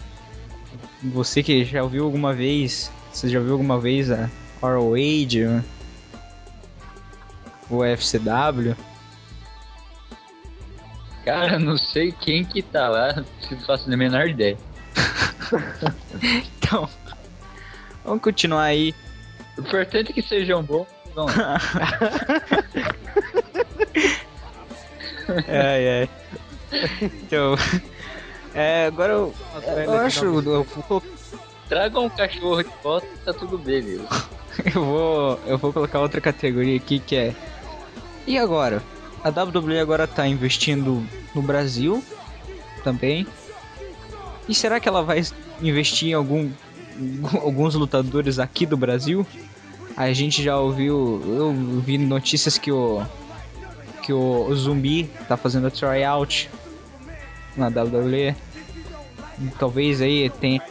Você que já ouviu alguma vez... Você já viu alguma vez a ROH? O FCW? Cara, não sei quem que tá lá, se faço a menor ideia. <laughs> Então... Vamos continuar aí. O importante é que sejam bons. Vamos lá. <laughs> Ai, ai. Então, É, agora eu, eu acho. Eu, Traga um cachorro de volta, tá tudo beleza. <laughs> eu vou. Eu vou colocar outra categoria aqui que é. E agora? A WWE agora tá investindo no Brasil também. E será que ela vai investir em algum, <laughs> alguns lutadores aqui do Brasil? A gente já ouviu. Eu vi notícias que o. Que o, Zumbi tá fazendo tryout na WWE. Talvez aí tenha.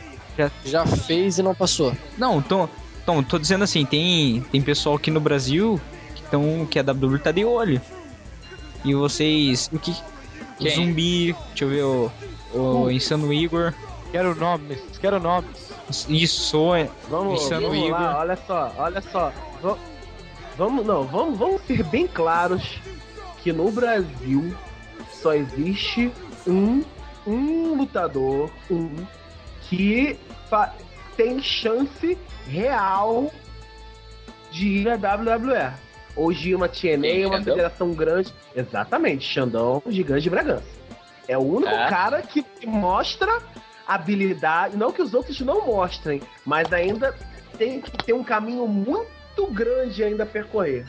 Já fez e não passou. Não, tô, tô, tô dizendo assim, tem, tem pessoal aqui no Brasil que, tão, que a WWE tá de olho. E vocês. O que. O Quem? zumbi, deixa eu ver o. O Insano Igor. Quero nomes, quero nomes. Isso, é. Vamos, Isso é no vamos Igor. lá, olha só, olha só. Va- Vamos, não, vamos, vamos ser bem claros que no Brasil só existe um, um lutador, um, que tem chance real de ir à WWE. Ir uma TNA, Quem, uma Xandão? federação grande. Exatamente, Xandão, gigante de Bragança. É o único Ah. cara que que mostra habilidade. Não que os outros não mostrem, mas ainda tem que ter um caminho muito grande ainda a percorrer.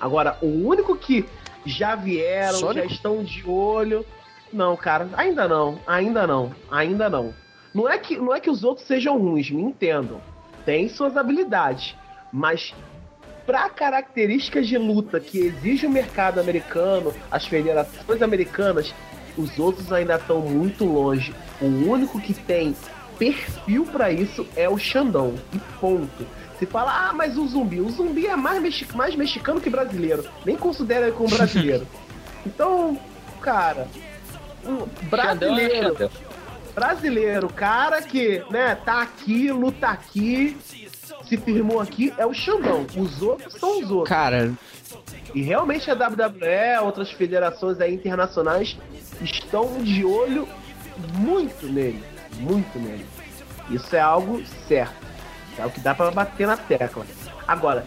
Agora, o único que já vieram, Sônico? já estão de olho. Não, cara, ainda não, ainda não, ainda não. Não é que, não é que os outros sejam ruins, me entendam. Tem suas habilidades, mas para características de luta que exige o mercado americano, as federações americanas, os outros ainda estão muito longe. O único que tem perfil para isso é o Xandão. E ponto. Se fala, ah, mas o zumbi. O zumbi é mais, mexi mais mexicano que brasileiro. Nem considera ele como brasileiro. <laughs> então, cara, um Xandão é brasileiro Xandão. brasileiro, cara que, né, tá aqui, luta aqui, se firmou aqui, é o Xandão. Os outros são os outros. Cara, E realmente a WWE, outras federações aí internacionais estão de olho muito nele, muito nele. Isso é algo certo. É o que dá pra bater na tecla. Agora,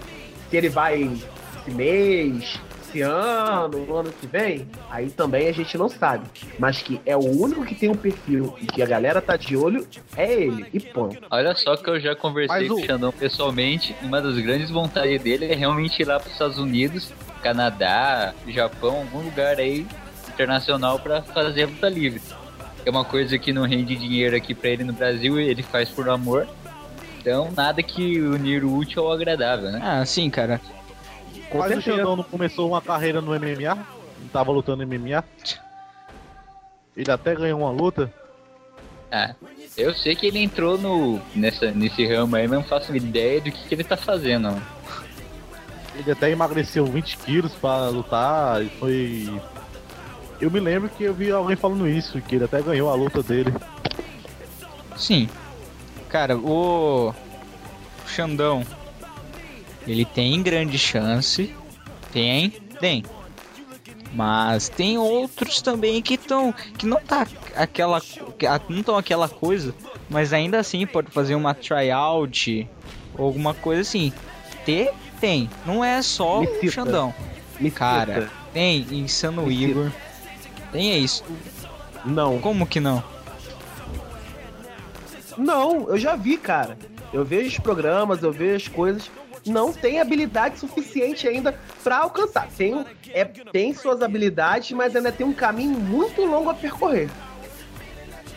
se ele vai esse mês, esse ano, no ano que vem, aí também a gente não sabe. Mas que é o único que tem um perfil e que a galera tá de olho, é ele. E ponto. Olha só que eu já conversei Mas com o- Xandão pessoalmente. Uma das grandes vontades dele é realmente ir lá para os Estados Unidos, Canadá, Japão, algum lugar aí internacional para fazer a luta livre. É uma coisa que não rende dinheiro aqui para ele no Brasil, ele faz por amor. Então, nada que unir o útil ao agradável, né? ah, sim, cara. Com Mas o certeza. Xandão não começou uma carreira no MMA? Não tava lutando no MMA? Ele até ganhou uma luta. Ah, eu sei que ele entrou no, nessa, nesse ramo aí, mas não faço ideia do que, que ele tá fazendo. não. Ele até emagreceu 20 quilos pra lutar e foi. Eu me lembro que eu vi alguém falando isso, que ele até ganhou a luta dele. Sim. Cara, o. o Xandão. Ele tem grande chance. Tem, tem. Mas tem outros também que estão. que não tá aquela. que a- não tão aquela coisa. Mas ainda assim pode fazer uma tryout. Ou alguma coisa assim. Ter, tem. Não é só Me o cita. Xandão. Me Cara. cita. Tem Insano Me cita. Igor. Tem é isso. Não. Como que não? Não, eu já vi, cara. Eu vejo os programas, eu vejo as coisas. Não tem habilidade suficiente ainda pra alcançar. Tem, é, tem suas habilidades, mas ainda tem um caminho muito longo a percorrer.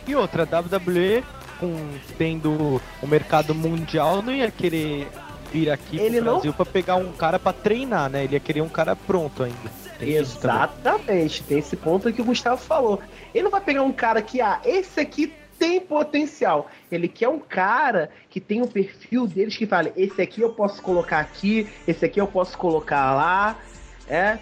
E outra, a WWE, com, tendo o mercado mundial, não ia querer vir aqui Ele pro não- Brasil pra pegar um cara pra treinar, né? Ele ia querer um cara pronto ainda. Tem. Exatamente, tem esse ponto que o Gustavo falou. Ele não vai pegar um cara que, ah, esse aqui tem potencial. Ele quer um cara que tem um perfil deles que fala, esse aqui eu posso colocar aqui, esse aqui eu posso colocar lá, é.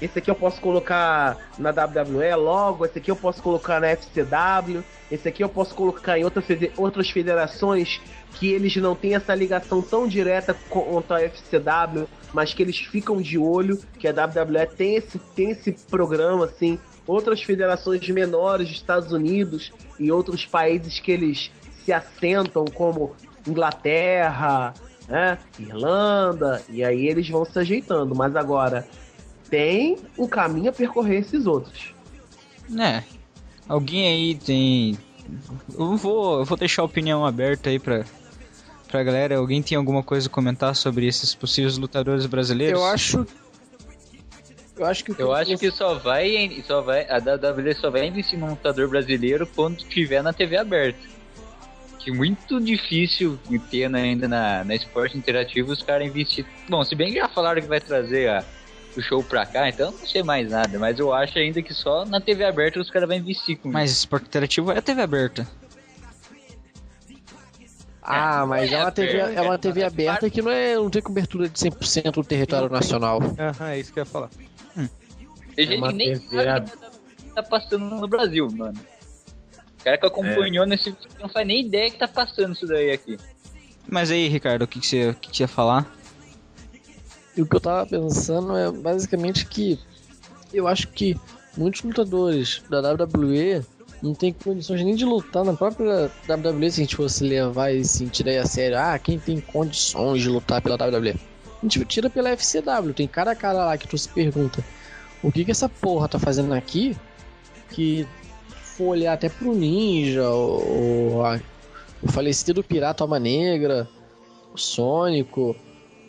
Esse aqui eu posso colocar na WWE logo, esse aqui eu posso colocar na FCW, esse aqui eu posso colocar em outra outras federações que eles não têm essa ligação tão direta quanto a FCW, mas que eles ficam de olho, que a WWE tem esse, tem esse programa, assim, outras federações menores dos Estados Unidos e outros países que eles se assentam, como Inglaterra, né, Irlanda, e aí eles vão se ajeitando, mas agora tem um caminho a percorrer esses outros. É. Alguém aí tem. Eu vou, eu vou deixar a opinião aberta aí pra, pra galera. Alguém tem alguma coisa a comentar sobre esses possíveis lutadores brasileiros? Eu acho. Eu acho que o Eu acho que só vai, só vai. A WWE só vai investir num lutador brasileiro quando tiver na TV aberta. Que muito difícil ter na- ainda na, na esporte interativo os caras investir. Bom, se bem que já falaram que vai trazer a- o show pra cá, então eu não sei mais nada. Mas eu acho ainda que só na TV aberta os caras vão investir com Mas esporte interativo é TV aberta. Ah, mas é uma TV, é uma TV É aberta que não, é, não tem cobertura de 100% do território nacional. Aham, é isso que eu ia falar. Tem gente que nem sabe o que tá passando no Brasil, mano. O cara que acompanhou nesse vídeo não faz nem ideia que tá passando isso daí aqui. Mas aí, Ricardo, o que, que, você, o que, que você ia falar? E o que eu tava pensando é basicamente que eu acho que muitos lutadores da WWE não tem condições nem de lutar na própria WWE se a gente fosse levar e se tirar a sério. Ah, quem tem condições de lutar pela WWE? A gente tira pela FCW, tem cara a cara lá que tu se pergunta o que que essa porra tá fazendo aqui que for olhar até pro Ninja, o, o falecido Pirata Alma Negra, o Sônico,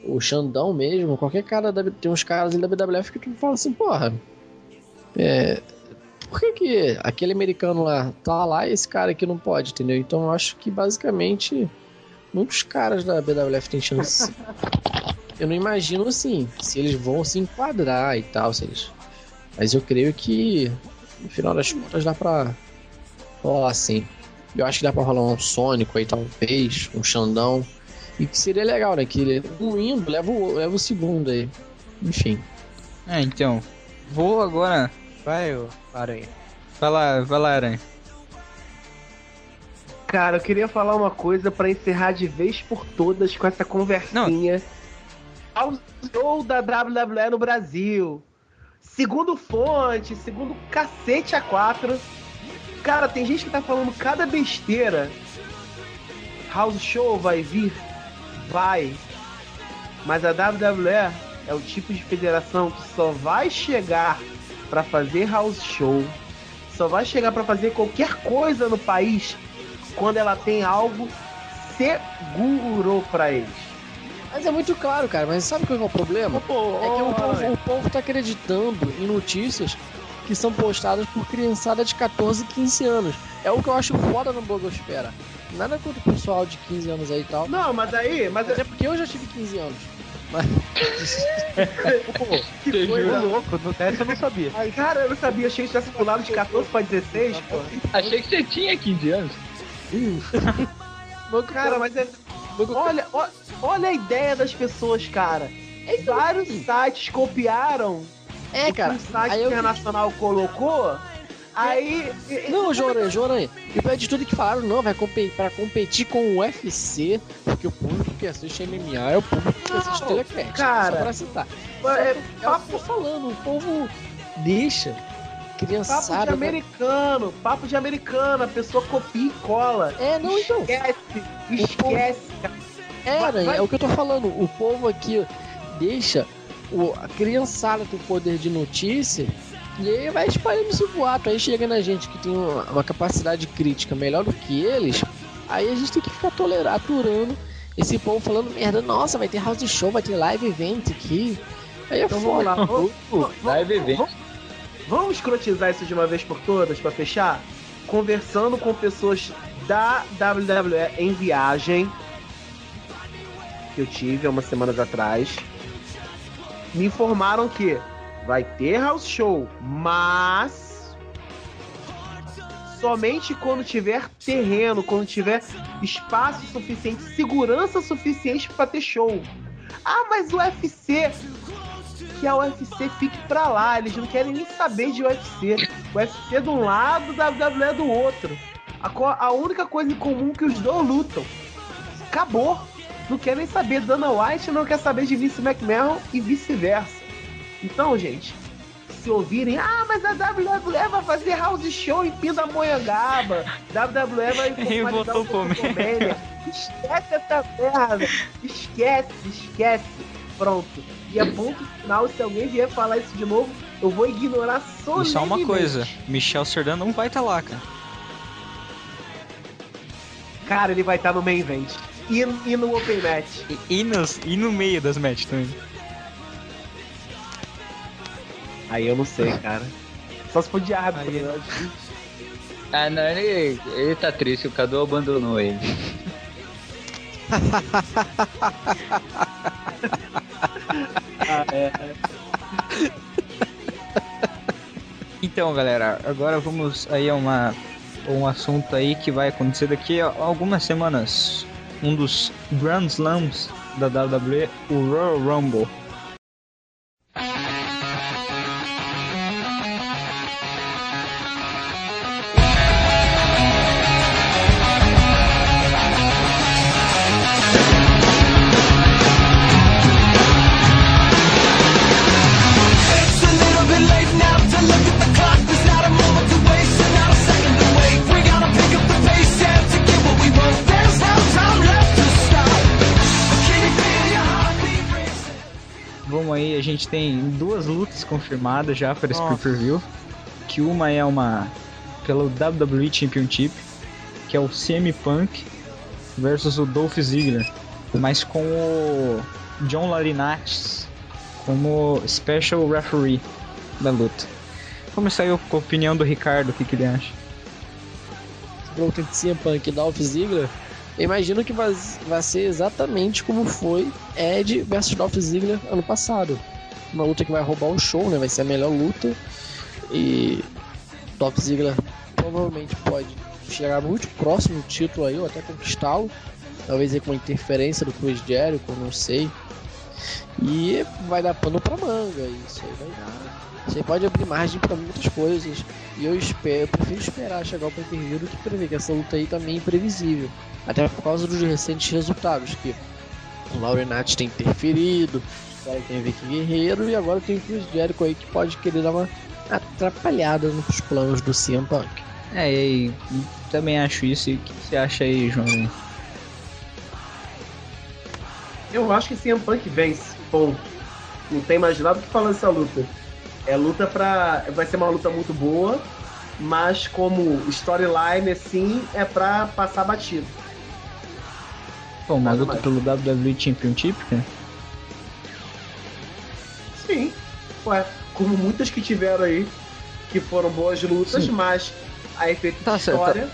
o Xandão mesmo, qualquer cara da, tem uns caras da WWF que tu fala assim, porra. É, por que, que aquele americano lá tá lá e esse cara aqui não pode, entendeu? Então eu acho que basicamente muitos caras da BWF têm chance. eu não imagino assim, se eles vão se enquadrar e tal, se eles. Mas eu creio que no final das contas dá pra rolar assim. Eu acho que dá pra rolar um Sônico aí, talvez, um Xandão. E que seria legal, né? Que ele um indo, leva o, leva o segundo aí. Enfim. É, então. Vou agora. Vai, ô Aranha. Vai lá, vai lá, Aranha. Cara, eu queria falar uma coisa pra encerrar de vez por todas com essa conversinha. Ao show da WWE no Brasil. Segundo fonte, segundo cacete A4. Cara, tem gente que tá falando cada besteira. House Show vai vir? Vai. Mas a WWE é o tipo de federação que só vai chegar pra fazer House Show. Só vai chegar pra fazer qualquer coisa no país quando ela tem algo seguro pra eles. Mas é muito claro, cara. Mas sabe qual que é o problema? É que o povo, o povo tá acreditando em notícias que são postadas por criançada de 14, 15 anos. É o que eu acho foda no Blogosfera. Nada contra o pessoal de 15 anos aí e tal. Não, mas aí, mas Até porque eu já tive 15 anos. Mas. Pô, <laughs> que coisa louco, no teste eu não sabia. Cara, eu não sabia, achei que tivesse pulado de 14 pra 16, pô. Achei que você tinha 15 anos. Cara, mas é. Olha, ó- olha a ideia das pessoas, cara. Vários sites copiaram É, o que cara. um site aí eu- internacional colocou. Aí. Não, Joranha, Joranha. E o pior de tudo é que falaram, não, vai competir pra competir com o UFC, porque o público que assiste MMA é o público que assiste Telecast. cara. Só pra citar. É, É o que eu tô falando, o povo deixa. Papo Criançada. de americano, papo de americano, a pessoa copia e cola. É, não, então. Esquece, esquece, cara. É, Vai- né, vai- é o que eu tô falando. O povo aqui deixa o, a criançada o poder de notícia e aí vai espalhando esse boato. Aí chega na gente que tem uma, uma capacidade crítica melhor do que eles, aí a gente tem que ficar tolerando, aturando esse povo falando merda. Nossa, vai ter house show, vai ter live event aqui. Aí é Então vamos foda. lá. Vamos, vamos- Live event. vamos- vamos escrotizar isso de uma vez por todas pra fechar? Conversando com pessoas da WWE em viagem que eu tive há umas semanas atrás, me informaram que vai ter house show, mas somente quando tiver terreno, quando tiver espaço suficiente, segurança suficiente para ter show. Ah, mas o UFC que a UFC fique pra lá. Eles não querem nem saber de UFC. O UFC de um lado, WWE do outro. A, a única coisa em comum que os dois lutam. Acabou. Não quer nem saber. Dana White não quer saber de Vince McMahon e vice-versa. Então, gente, se ouvirem, ah, mas a WWE vai fazer house show em Pindamonhangaba. WWE vai <laughs> formalizar o WrestleMania. Esquece essa merda. Esquece, esquece. Pronto. E é ponto final. Se alguém vier falar isso de novo, Eu vou ignorar solenemente. E só uma coisa, Michel Serdan não vai estar lá, cara. Cara, ele vai estar no main event. E, e no Open Match. E, e, nos, e no meio das matches também. Aí eu não sei, cara. Só se for de árbitro. Aí- né? Ah, não, ele, ele tá triste, o Cadu abandonou ele. <laughs> Ah, é. Então, galera, agora vamos aí a uma um assunto aí que vai acontecer daqui a algumas semanas. Um dos Grand Slams da WWE, o Royal Rumble. Gente tem duas lutas confirmadas já para esse pay-per-view. Que uma é uma pelo WWE Championship, que é o CM Punk versus o Dolph Ziggler, mas com o John Laurinaitis como special referee da luta. Vamos sair com a opinião do Ricardo, o que, que ele acha? luta de CM Punk e Dolph Ziggler, eu imagino que vai, vai ser exatamente como foi Ed versus Dolph Ziggler ano passado. Uma luta que vai roubar o show, né? Vai ser a melhor luta. E Dolph Ziggler provavelmente pode chegar muito próximo do título aí, ou até conquistá-lo. Talvez aí com uma interferência do Chris Jericho, não sei. E vai dar pano pra manga, isso aí vai dar. Aí pode abrir margem pra muitas coisas. E eu espero, eu prefiro esperar chegar o pay per do que prever que essa luta aí tá meio imprevisível. Até por causa dos recentes resultados, que o Laurinati tem interferido, agora tem o Vicky Guerreiro e agora tem o Chris Jericho aí que pode querer dar uma atrapalhada nos planos do CM Punk. É, e, também acho isso. E o que você acha aí, João? Eu acho que CM Punk vence. Ponto. Não tem mais nada o que falar dessa luta. É luta pra. Vai ser uma luta muito boa, mas como storyline, assim, é pra passar batido. Pô, uma Nada luta mais. pelo WWE Championship, cara? Sim. Ué, como muitas que tiveram aí, que foram boas lutas, Sim. mas a efeito Tá de certo. história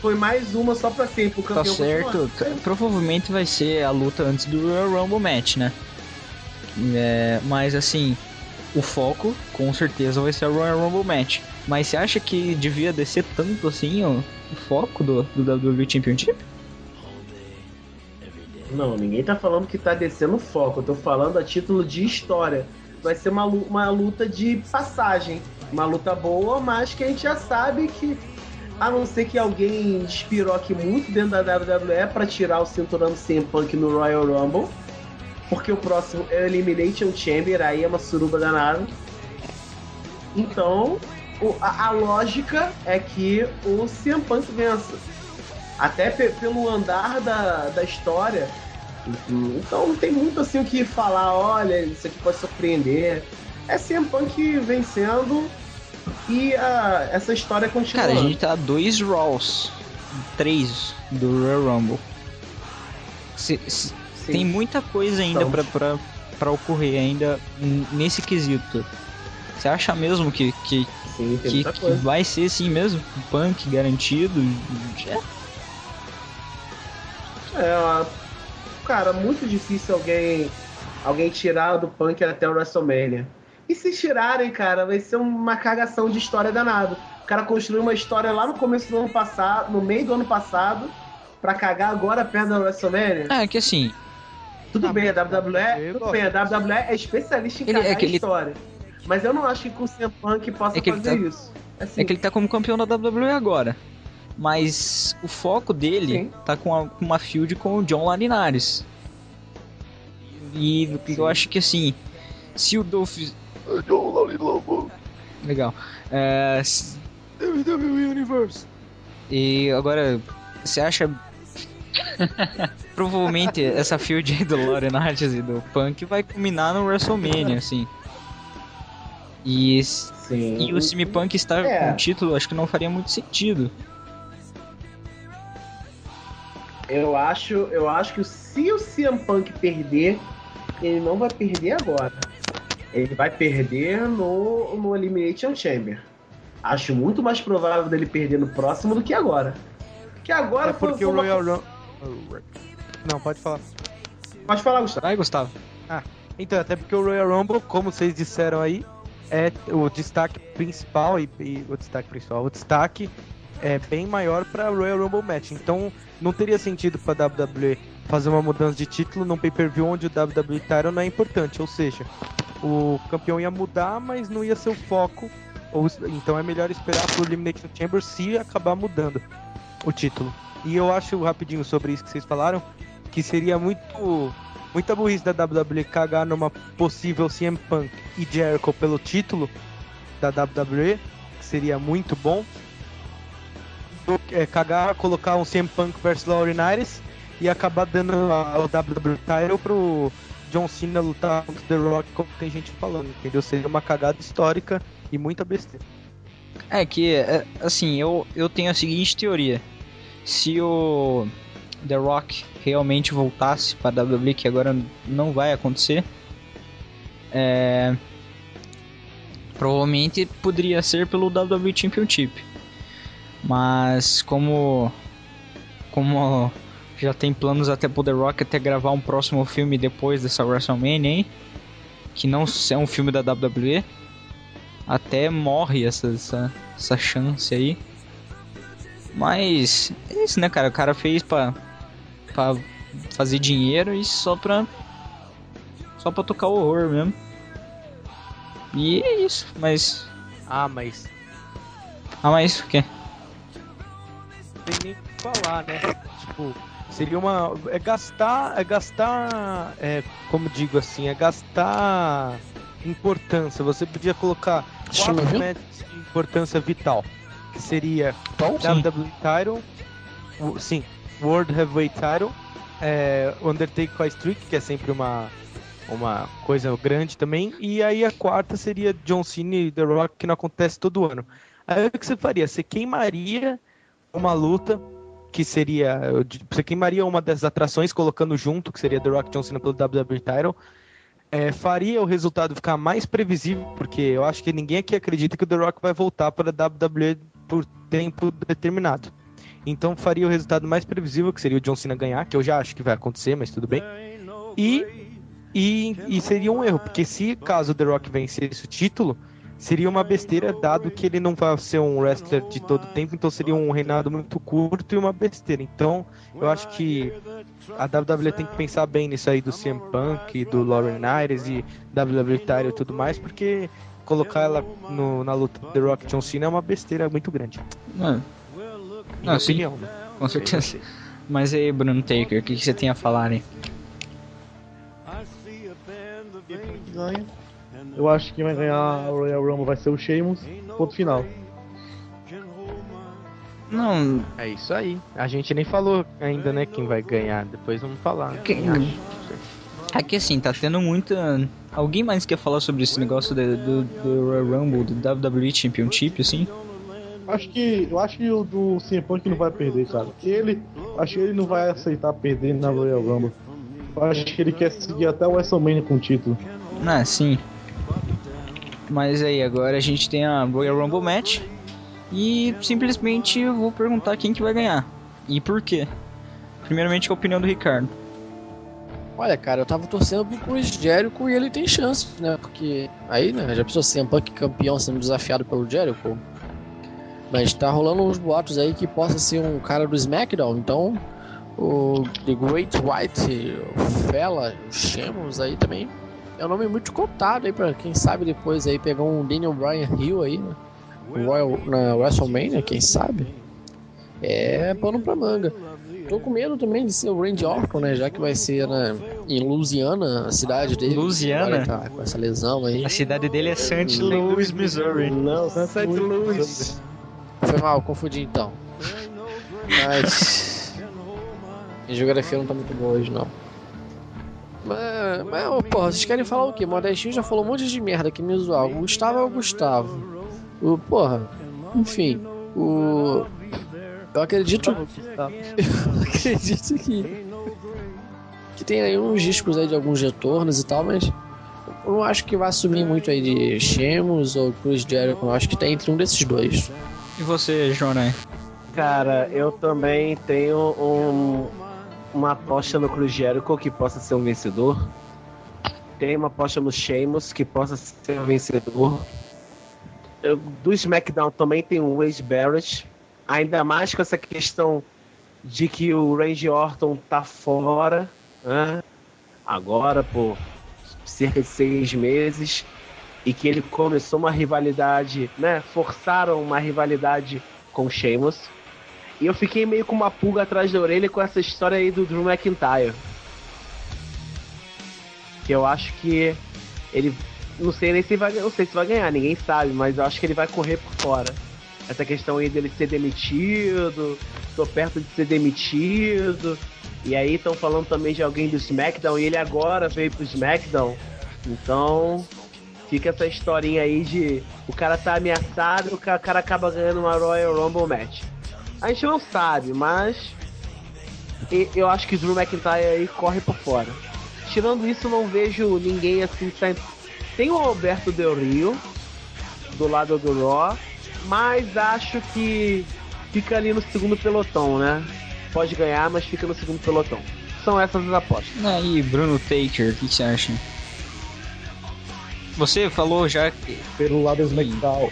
foi mais uma só pra sempre. O Tá campeão certo. continuar. T- Provavelmente vai ser a luta antes do Royal Rumble match, né? É, mas assim, o foco com certeza vai ser o Royal Rumble match. Mas você acha que devia descer tanto assim ó, o foco do, do WWE Championship? Não, ninguém tá falando que tá descendo o foco. Eu tô falando a título de história. Vai ser uma, uma luta de passagem. Uma luta boa, mas que a gente já sabe que. A não ser que alguém despiroque muito dentro da WWE pra tirar o cinturão CM Punk no Royal Rumble. Porque o próximo é o Elimination Chamber, aí é uma suruba danada. Então, o- a, a lógica é que o CM Punk vença. Até pe- pelo andar da, da história. Então não tem muito assim o que falar, olha, isso aqui pode surpreender. É CM Punk vencendo e a- essa história continua. Cara, a gente tá dois Raws, três do Royal Rumble. Se- se- tem muita coisa ainda Então. pra, pra, pra ocorrer ainda nesse quesito. Você acha mesmo que, que, Sim, que, que vai ser assim mesmo? Punk garantido? É, É, cara, muito difícil alguém alguém tirar do Punk até o WrestleMania. E se tirarem, cara, vai ser uma cagação de história danado. O cara construiu uma história lá no começo do ano passado, no meio do ano passado, pra cagar agora perto da WrestleMania. é que assim, Tudo Tá bem, a WWE, tudo bem, a WWE é especialista em Ele- é cagar que ele- história. Mas eu não acho que com o CM Punk possa É fazer tá- isso. Assim, é que ele tá como campeão da WWE agora. Mas o foco dele Sim. tá com, a- com uma feud com o John Larinares. E eu acho que assim, se o Dolph. Legal. É, se- WWE Universe. E agora, você acha. <laughs> Provavelmente essa feud aí do Lauren Artes e do Punk vai culminar no WrestleMania, assim. E, Sim. e o CM Punk estar É. com o título, acho que não faria muito sentido. Eu acho, eu acho que se o CM Punk perder, ele não vai perder agora. Ele vai perder no, no Elimination Chamber. Acho muito mais provável dele perder no próximo do que agora. Porque agora É foi- porque foi o uma- Royal Rumble. Não, pode falar. Pode falar, Gustavo. Vai, Gustavo. Então, até porque o Royal Rumble, como vocês disseram aí, é o destaque principal e, e o destaque principal, o destaque é bem maior para Royal Rumble match. Então, não teria sentido para WWE fazer uma mudança de título num pay-per-view onde o WWE Title não é importante, ou seja, o campeão ia mudar, mas não ia ser o foco. Ou, então é melhor esperar pro Elimination Chamber se acabar mudando o título. E eu acho rapidinho sobre isso que vocês falaram, que seria muito muita burrice da WWE cagar numa possível CM Punk e Jericho pelo título da WWE, que seria muito bom. É, cagar, colocar um CM Punk versus Lauren Aires e acabar dando a- o WWE title pro John Cena lutar contra The Rock, como tem gente falando, entendeu? Seria uma cagada histórica e muita besteira. É que, é, assim, eu, eu tenho a seguinte teoria. Se o The Rock realmente voltasse para a WWE, que agora não vai acontecer, é, provavelmente poderia ser pelo WWE Championship. Mas como como já tem planos até pro The Rock até gravar um próximo filme depois dessa WrestleMania, hein? Que não é um filme da WWE, até morre essa, essa, essa chance aí. Mas é isso, né, cara? O cara fez pra, pra fazer dinheiro e só pra. Só pra tocar o horror mesmo. E é isso, mas. Ah, mas Ah, mas o quê? Não tem nem o que falar, né? Tipo, seria uma. É gastar. É gastar. É, como digo assim, é gastar importância. Você podia colocar quatro matches de importância vital. Que seria Tom? WWE Title, o- sim, World Heavyweight Title, é, Undertaker Streak, que é sempre uma, uma coisa grande também, e aí a quarta seria John Cena e The Rock, que não acontece todo ano. Aí o que você faria? Você queimaria uma luta, que seria, você queimaria uma das atrações colocando junto, que seria The Rock John Cena pelo WWE Title, é, faria o resultado ficar mais previsível, porque eu acho que ninguém aqui acredita que o The Rock vai voltar para a WWE por tempo determinado. Então faria o resultado mais previsível, que seria o John Cena ganhar, que eu já acho que vai acontecer, mas tudo bem. E, e, e seria um erro, porque se caso o The Rock vencesse o título, seria uma besteira, dado que ele não vai ser um wrestler de todo tempo, então seria um reinado muito curto e uma besteira. Então eu acho que a WWE tem que pensar bem nisso aí do CM Punk, do Lauren Aires e WWE e tudo mais, porque colocar ela no- na luta do The Rock John Cena é uma besteira muito grande. Mano, Minha Ah, sim. opinião, né? com certeza. Mas aí, Bruno Taker, o que, que você tem a falar aí? que ganha. Eu acho que quem vai ganhar o Royal Rumble vai ser o Sheamus. Ponto final. Não, É isso aí. A gente nem falou ainda, né, quem vai ganhar. Depois vamos falar. Quem- que assim, tá tendo muita. Alguém mais quer falar sobre esse negócio do, do, do Royal Rumble, do WWE Championship, assim? Acho que. Eu acho que o do CM Punk não vai perder, cara. Ele. Acho que ele não vai aceitar perder na Royal Rumble. Eu acho que ele quer seguir até o WrestleMania com o título. Ah, sim. Mas aí, agora a gente tem a Royal Rumble Match. E simplesmente eu vou perguntar quem que vai ganhar. E por quê? Primeiramente a opinião do Ricardo. Olha, cara, eu tava torcendo pro Chris Jericho e ele tem chance, né? Porque aí, né, já pensou CM Punk campeão sendo desafiado pelo Jericho? Mas tá rolando uns boatos aí que possa ser um cara do SmackDown, então o The Great White, o Fela, o Sheamus aí também é um nome muito cotado aí pra quem sabe depois aí pegar um Daniel Bryan Hill aí, né? Royal, na WrestleMania, quem sabe? É pano pra manga. Tô com medo também de ser o Randy Orton, né? Já que vai ser né, em Louisiana, a cidade dele. Louisiana? Tá com essa lesão aí. A cidade dele é St. Louis, Missouri. Não, St. Louis. Foi mal, confundi então. Mas. <laughs> A geografia não tá muito boa hoje, não. Mas mas, ô, porra, vocês querem falar o quê? Modestinho já falou um monte de merda aqui, me zoar. O Gustavo é o Gustavo. O, porra, enfim, o. Eu acredito. Eu <laughs> acredito que. Que tem aí uns discos aí de alguns retornos e tal, mas. Eu não acho que vai assumir muito aí de Shemos ou Cruz Jericho. Eu acho que tá entre um desses dois. E você, Jonah? Cara, eu também tenho um, uma aposta no Cruz Jericho que possa ser um vencedor. Tenho uma aposta no Sheamus que possa ser um vencedor. Eu- do SmackDown também tem o Wade Barrett. Ainda mais com essa questão de que o Randy Orton tá fora. né? Agora, por cerca de seis meses. E que ele começou uma rivalidade, né? Forçaram uma rivalidade com Sheamus. E eu fiquei meio com uma pulga atrás da orelha com essa história aí do Drew McIntyre. Que eu acho que ele. Não sei nem se vai não sei se vai ganhar, ninguém sabe, mas eu acho que ele vai correr por fora. Essa questão aí dele ser demitido, tô perto de ser demitido. E aí estão falando também de alguém do SmackDown e ele agora veio pro SmackDown. Então, fica essa historinha aí de o cara tá ameaçado o ca- cara acaba ganhando uma Royal Rumble match. A gente não sabe, mas eu acho que o Drew McIntyre aí corre por fora. Tirando isso, eu não vejo ninguém assim saindo. Tem o Alberto Del Rio do lado do Raw, mas acho que fica ali no segundo pelotão, né? Pode ganhar, mas fica no segundo pelotão. São essas as apostas. Aí, Bruno Taker, o que, você acha? Você falou já que. Pelo lado do SmackDown.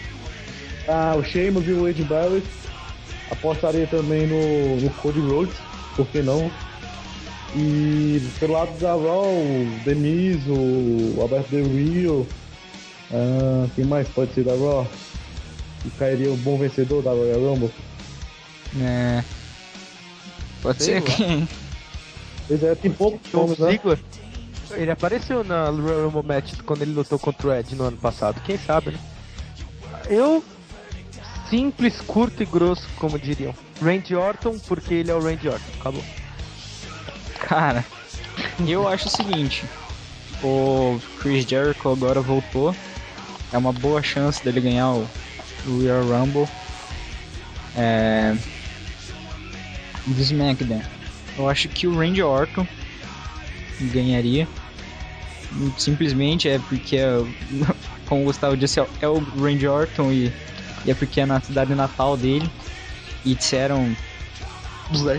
Ah, o Sheamus e o Wade Barrett. Apostaria também no, no Cody Rhodes, por que não? E pelo lado da Raw, o Demis, o Alberto Del Rio. Ah, quem mais pode ser da Raw? E cairia o bom vencedor da Royal Rumble. É. Pode Sei ser lá. quem? Pois é, tem poucos nomes, né? Ziggler, ele apareceu na Royal Rumble Match quando ele lutou contra o Ed no ano passado. Quem sabe, né? Eu, simples, curto e grosso, como diriam. Randy Orton, porque ele é o Randy Orton. Acabou. Cara, eu acho o seguinte: o Chris Jericho agora voltou. É uma boa chance dele ganhar o Royal Rumble. É. Do SmackDown. Eu acho que o Randy Orton ganharia. Simplesmente é porque, é <laughs> como o Gustavo disse, é o Randy Orton e, e é porque é na cidade natal dele. E disseram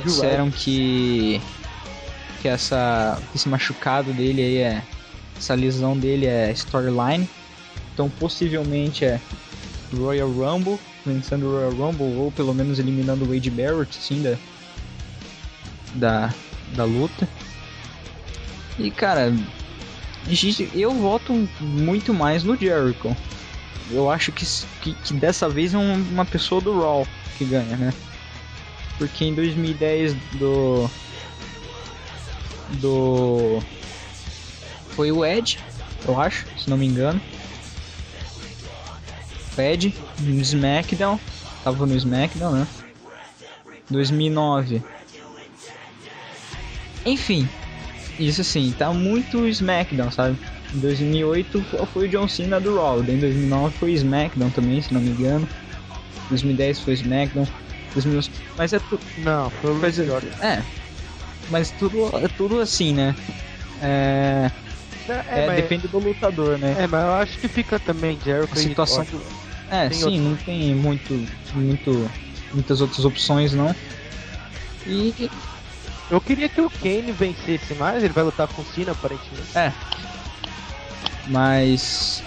disseram que que essa esse machucado dele aí é essa lesão dele é storyline. Então possivelmente é Royal Rumble, vencendo o Royal Rumble ou pelo menos eliminando o Wade Barrett assim da da, da luta. E cara, eu voto muito mais no Jericho. Eu acho que, que, que dessa vez é um- uma pessoa do Raw que ganha, né? Porque em 2010 do. Do. Foi o Ed, eu acho, se não me engano. O Ed no SmackDown. Tava no SmackDown, né? 2009. Enfim, isso assim, tá muito SmackDown, sabe? Em 2008 fo- foi o John Cena do Raw, em 2009 foi SmackDown também, se não me engano. 2010 foi SmackDown. 2011 Mas é tudo. Não, foi o Randy é, é. Mas tudo, é tudo assim, né? É, É, é, mas, depende do lutador, né? é, mas eu acho que fica também Jericho A situação. É, Tem sim, outro. não tem muito, muito, muitas outras opções, não. E Eu queria que o Kane vencesse mais, ele vai lutar com o Cena aparentemente. É. Mas.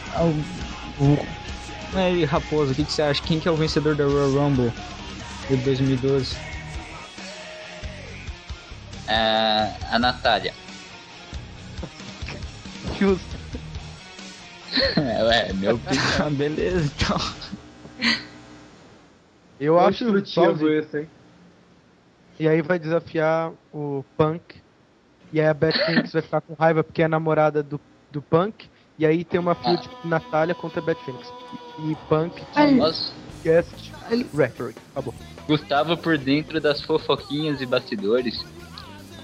O, o, aí, Raposo, o que, que você acha? Quem que é o vencedor da Royal Rumble de 2012? É, a Natália. <laughs> Justo. É, meu <laughs> opinião. Ah, beleza, então. Eu acho só Positivo isso, hein? E aí vai desafiar o Punk. E aí a Beth Phoenix vai ficar com raiva porque é a namorada do, do Punk. E aí tem uma feud Natália contra Beth Phoenix. E Punk de guest referee. Acabou. Gustavo por dentro das fofoquinhas e bastidores.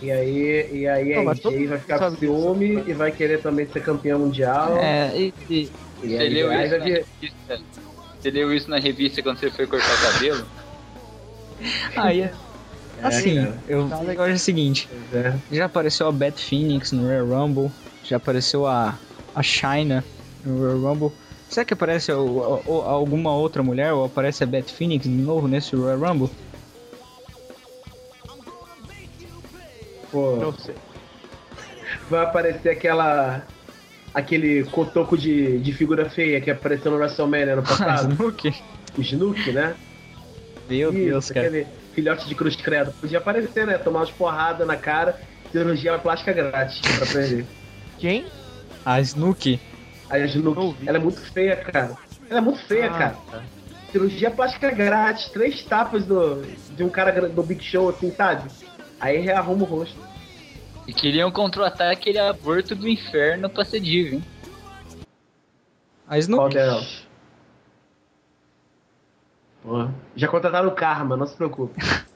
E aí, e aí Não, a AJ vai ficar com ciúme e vai querer também ser campeão mundial. É, e, e- E Você aí, leu, aí isso vai na vir. revista, você leu isso na revista quando você foi cortar o cabelo? <laughs> aí, é- assim, cara. eu, o negócio é o seguinte, é. já apareceu a Beth Phoenix no Royal Rumble, já apareceu a, a China no Royal Rumble. Será que aparece o- o- alguma outra mulher ou aparece a Beth Phoenix de novo nesse Royal Rumble? Pô, Não sei. vai aparecer aquela. Aquele cotoco de, de figura feia que apareceu no WrestleMania no <laughs> passado. Snook? o Snook, né? Meu Deus, Isso, cara. aquele filhote de cruz credo. Podia aparecer, né? Tomar umas porradas na cara, cirurgia plástica grátis pra <laughs> aprender. Quem? A Snook? A Snook, ela é muito feia, cara. Ela é muito feia, Ah, cara. Cirurgia plástica grátis, três tapas do, de um cara do Big Show, assim, sabe? Aí rearruma o rosto. E queriam contratar aquele aborto do inferno pra ser diva, hein? A Snook? delas? Pô, já contrataram o Karma, não se preocupe. <laughs>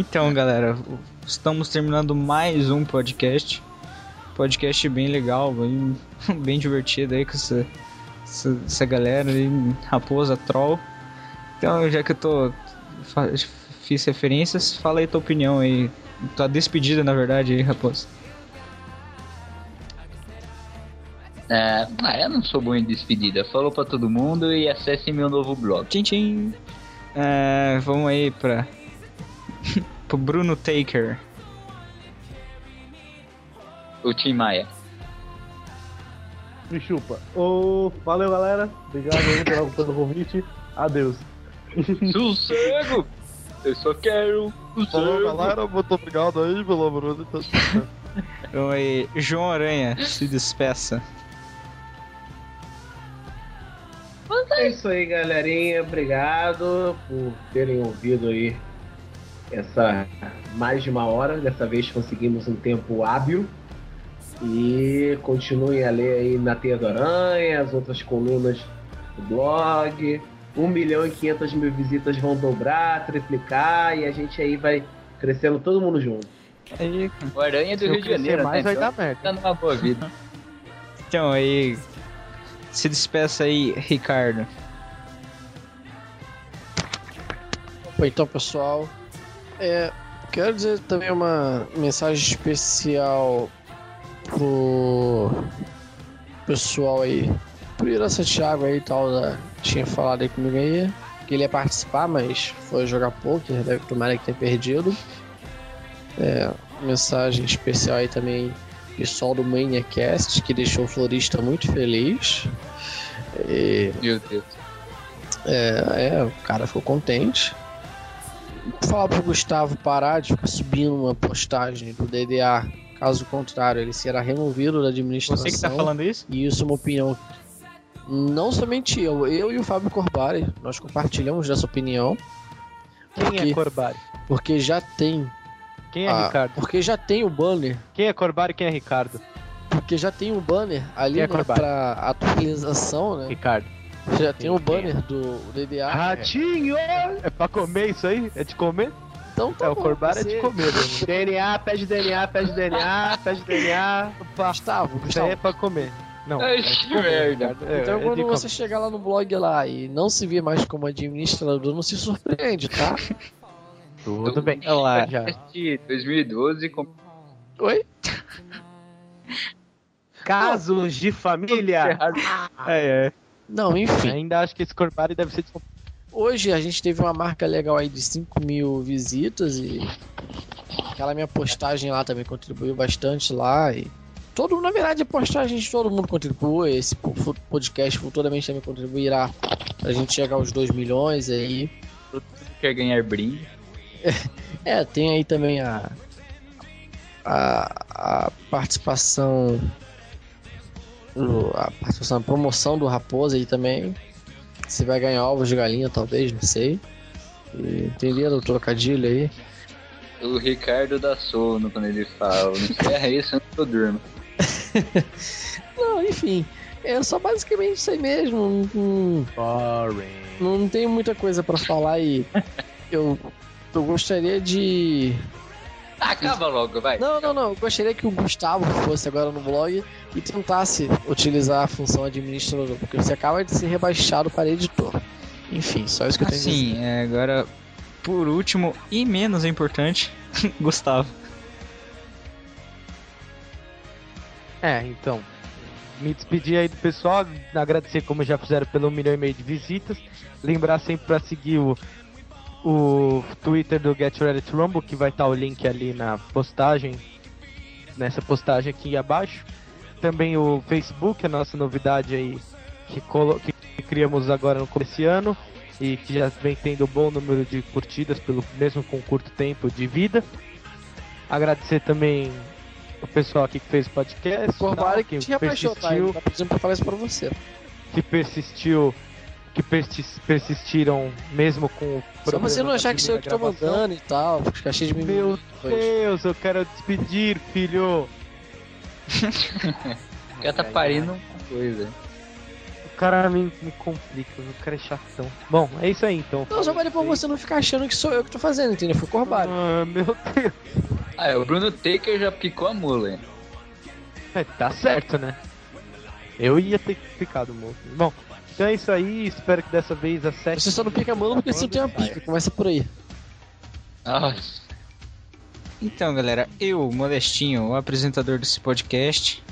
Então, galera, estamos terminando mais um podcast. Podcast bem legal, bem, <laughs> bem divertido aí com essa, essa, essa galera aí, Raposa Troll. Então, já que eu tô. Fiz referências, fala aí tua opinião aí. Tua despedida, na verdade, aí, Raposa. É, ah, eu não sou bom em despedida. Falou pra todo mundo e acesse meu novo blog. Tchim, tchim. É, vamos aí pra. <laughs> pro Bruno Taker. O Tim Maia. Me chupa. Ô, valeu, galera. Obrigado aí pela- pelo convite. Adeus. Sossego! Eu só quero sossego. muito obrigado aí, pelo amor de Deus. Então aí, João Aranha, se despeça. É isso aí, galerinha. Obrigado por terem ouvido aí essa mais de uma hora. Dessa vez conseguimos um tempo hábil. E continuem a ler aí na Teia do Aranha, as outras colunas do blog. 1 milhão e 500 mil visitas vão dobrar, triplicar e a gente aí vai crescendo todo mundo junto. Aí, O Aranha é do Rio de Janeiro, mais, né? vai Então, dar merda. tá numa boa vida. <laughs> então aí, se despeça aí, Ricardo. Opa, então, pessoal, é, quero dizer também uma mensagem especial pro pessoal aí, pro Ira Santiago aí e tal, da, tinha falado aí comigo aí, que ele ia participar, mas foi jogar pouco, deve tomar que tenha perdido. É, mensagem especial aí também pessoal do Maniacast, que deixou o Florista muito feliz. E, Meu Deus. é, é, o cara ficou contente. Falar pro Gustavo parar de ficar subindo uma postagem do DDA. Caso contrário, ele será removido da administração. Você que tá falando isso? E isso é uma opinião. Não somente eu, eu e o Fábio Corbari, nós compartilhamos dessa opinião. Quem Porque- é Corbari? Porque já tem. Quem é a- Ricardo? Porque já tem o banner. Quem é Corbari e quem é Ricardo? Porque já tem o banner ali é né, pra atualização, né? Ricardo. Já tem o é? banner do DDA. Ratinho! É pra comer isso aí? É de comer? Então tá é, o bom, Corbari é você- de comer, né? <laughs> DNA, pede DNA, pede DNA, pede DNA. Gustavo, Isso aí Gustavo. é pra comer. Não. Ai, é de que comer, merda. É, Então é de quando comer. você chegar lá no blog lá e não se vir mais como administrador, não se surpreende, tá? <laughs> Tudo bem. Olha lá. Já. Este 2012 com Oi? Casos de família. É, é. Não, enfim. Ainda acho que esse Corbari deve ser Hoje a gente teve uma marca legal aí de 5 mil visitas e aquela minha postagem lá também contribuiu bastante lá e todo, na verdade, a postagem de todo mundo contribui, esse podcast futuramente também contribuirá pra gente chegar aos 2 milhões aí. quer ganhar brinde. <laughs> É, tem aí também a a, a participação. A participação, a promoção do Raposa aí também. Se vai ganhar ovos de galinha, talvez, não sei. E, entenderam o trocadilho aí? O Ricardo dá sono quando ele fala. Não encerra isso antes que eu durmo. <laughs> Não, enfim. É só basicamente isso aí mesmo. Não, Boring. não, não tem muita coisa pra falar e eu, eu gostaria de. Acaba logo, vai. Não, não, não. Eu gostaria que o Gustavo fosse agora no blog e tentasse utilizar a função administrador, porque você acaba de ser rebaixado para editor. Enfim, só isso que eu tenho a dizer. Assim, é, agora, por último e menos importante, <laughs> Gustavo. É, então. Me despedir aí do pessoal, agradecer como já fizeram pelo milhão e meio de visitas. Lembrar sempre pra seguir o, o Twitter do Get Ready to Rumble, que vai estar o link ali na postagem, nessa postagem aqui abaixo. Também o Facebook, a nossa novidade aí que, colo- que criamos agora no começo desse ano e que já vem tendo um bom número de curtidas, pelo mesmo com curto tempo de vida. Agradecer também o pessoal aqui que fez o podcast. Corvário tal, que te rebaixou, tá? Tá pedindo pra falar isso pra você. que persistiu, que persis- persistiram mesmo com o Só você não achar que sou eu que tô mandando e tal, ficar cheio de mimimi. Meu. Deus, eu quero despedir, filho. O cara tá parindo uma coisa. O cara me, me complica, o cara é chatão. Bom, é isso aí então. Não, só vale pra você não ficar achando que sou eu que tô fazendo, entendeu? Foi Corvário. Ah, meu Deus. Ah, é, o Bruno Taker já picou a mula, hein? É, tá certo, né? Eu ia ter ficado morto. Bom, então é isso aí. Espero que dessa vez a sete. Você só não pica a mula porque você não tem uma pica. Começa por aí. Nossa. Então, galera, eu, Modestinho, o apresentador desse podcast,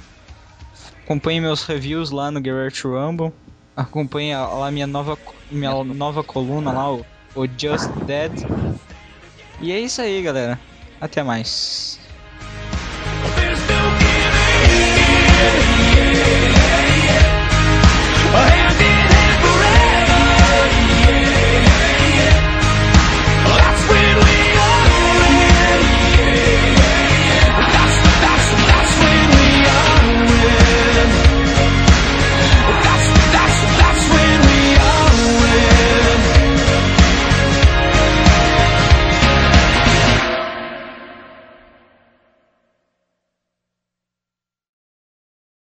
acompanhe meus reviews lá no Garrett Rumble, acompanhe a- lá minha nova, minha nova coluna lá, o, o Just Dead. E é isso aí, galera. Até mais.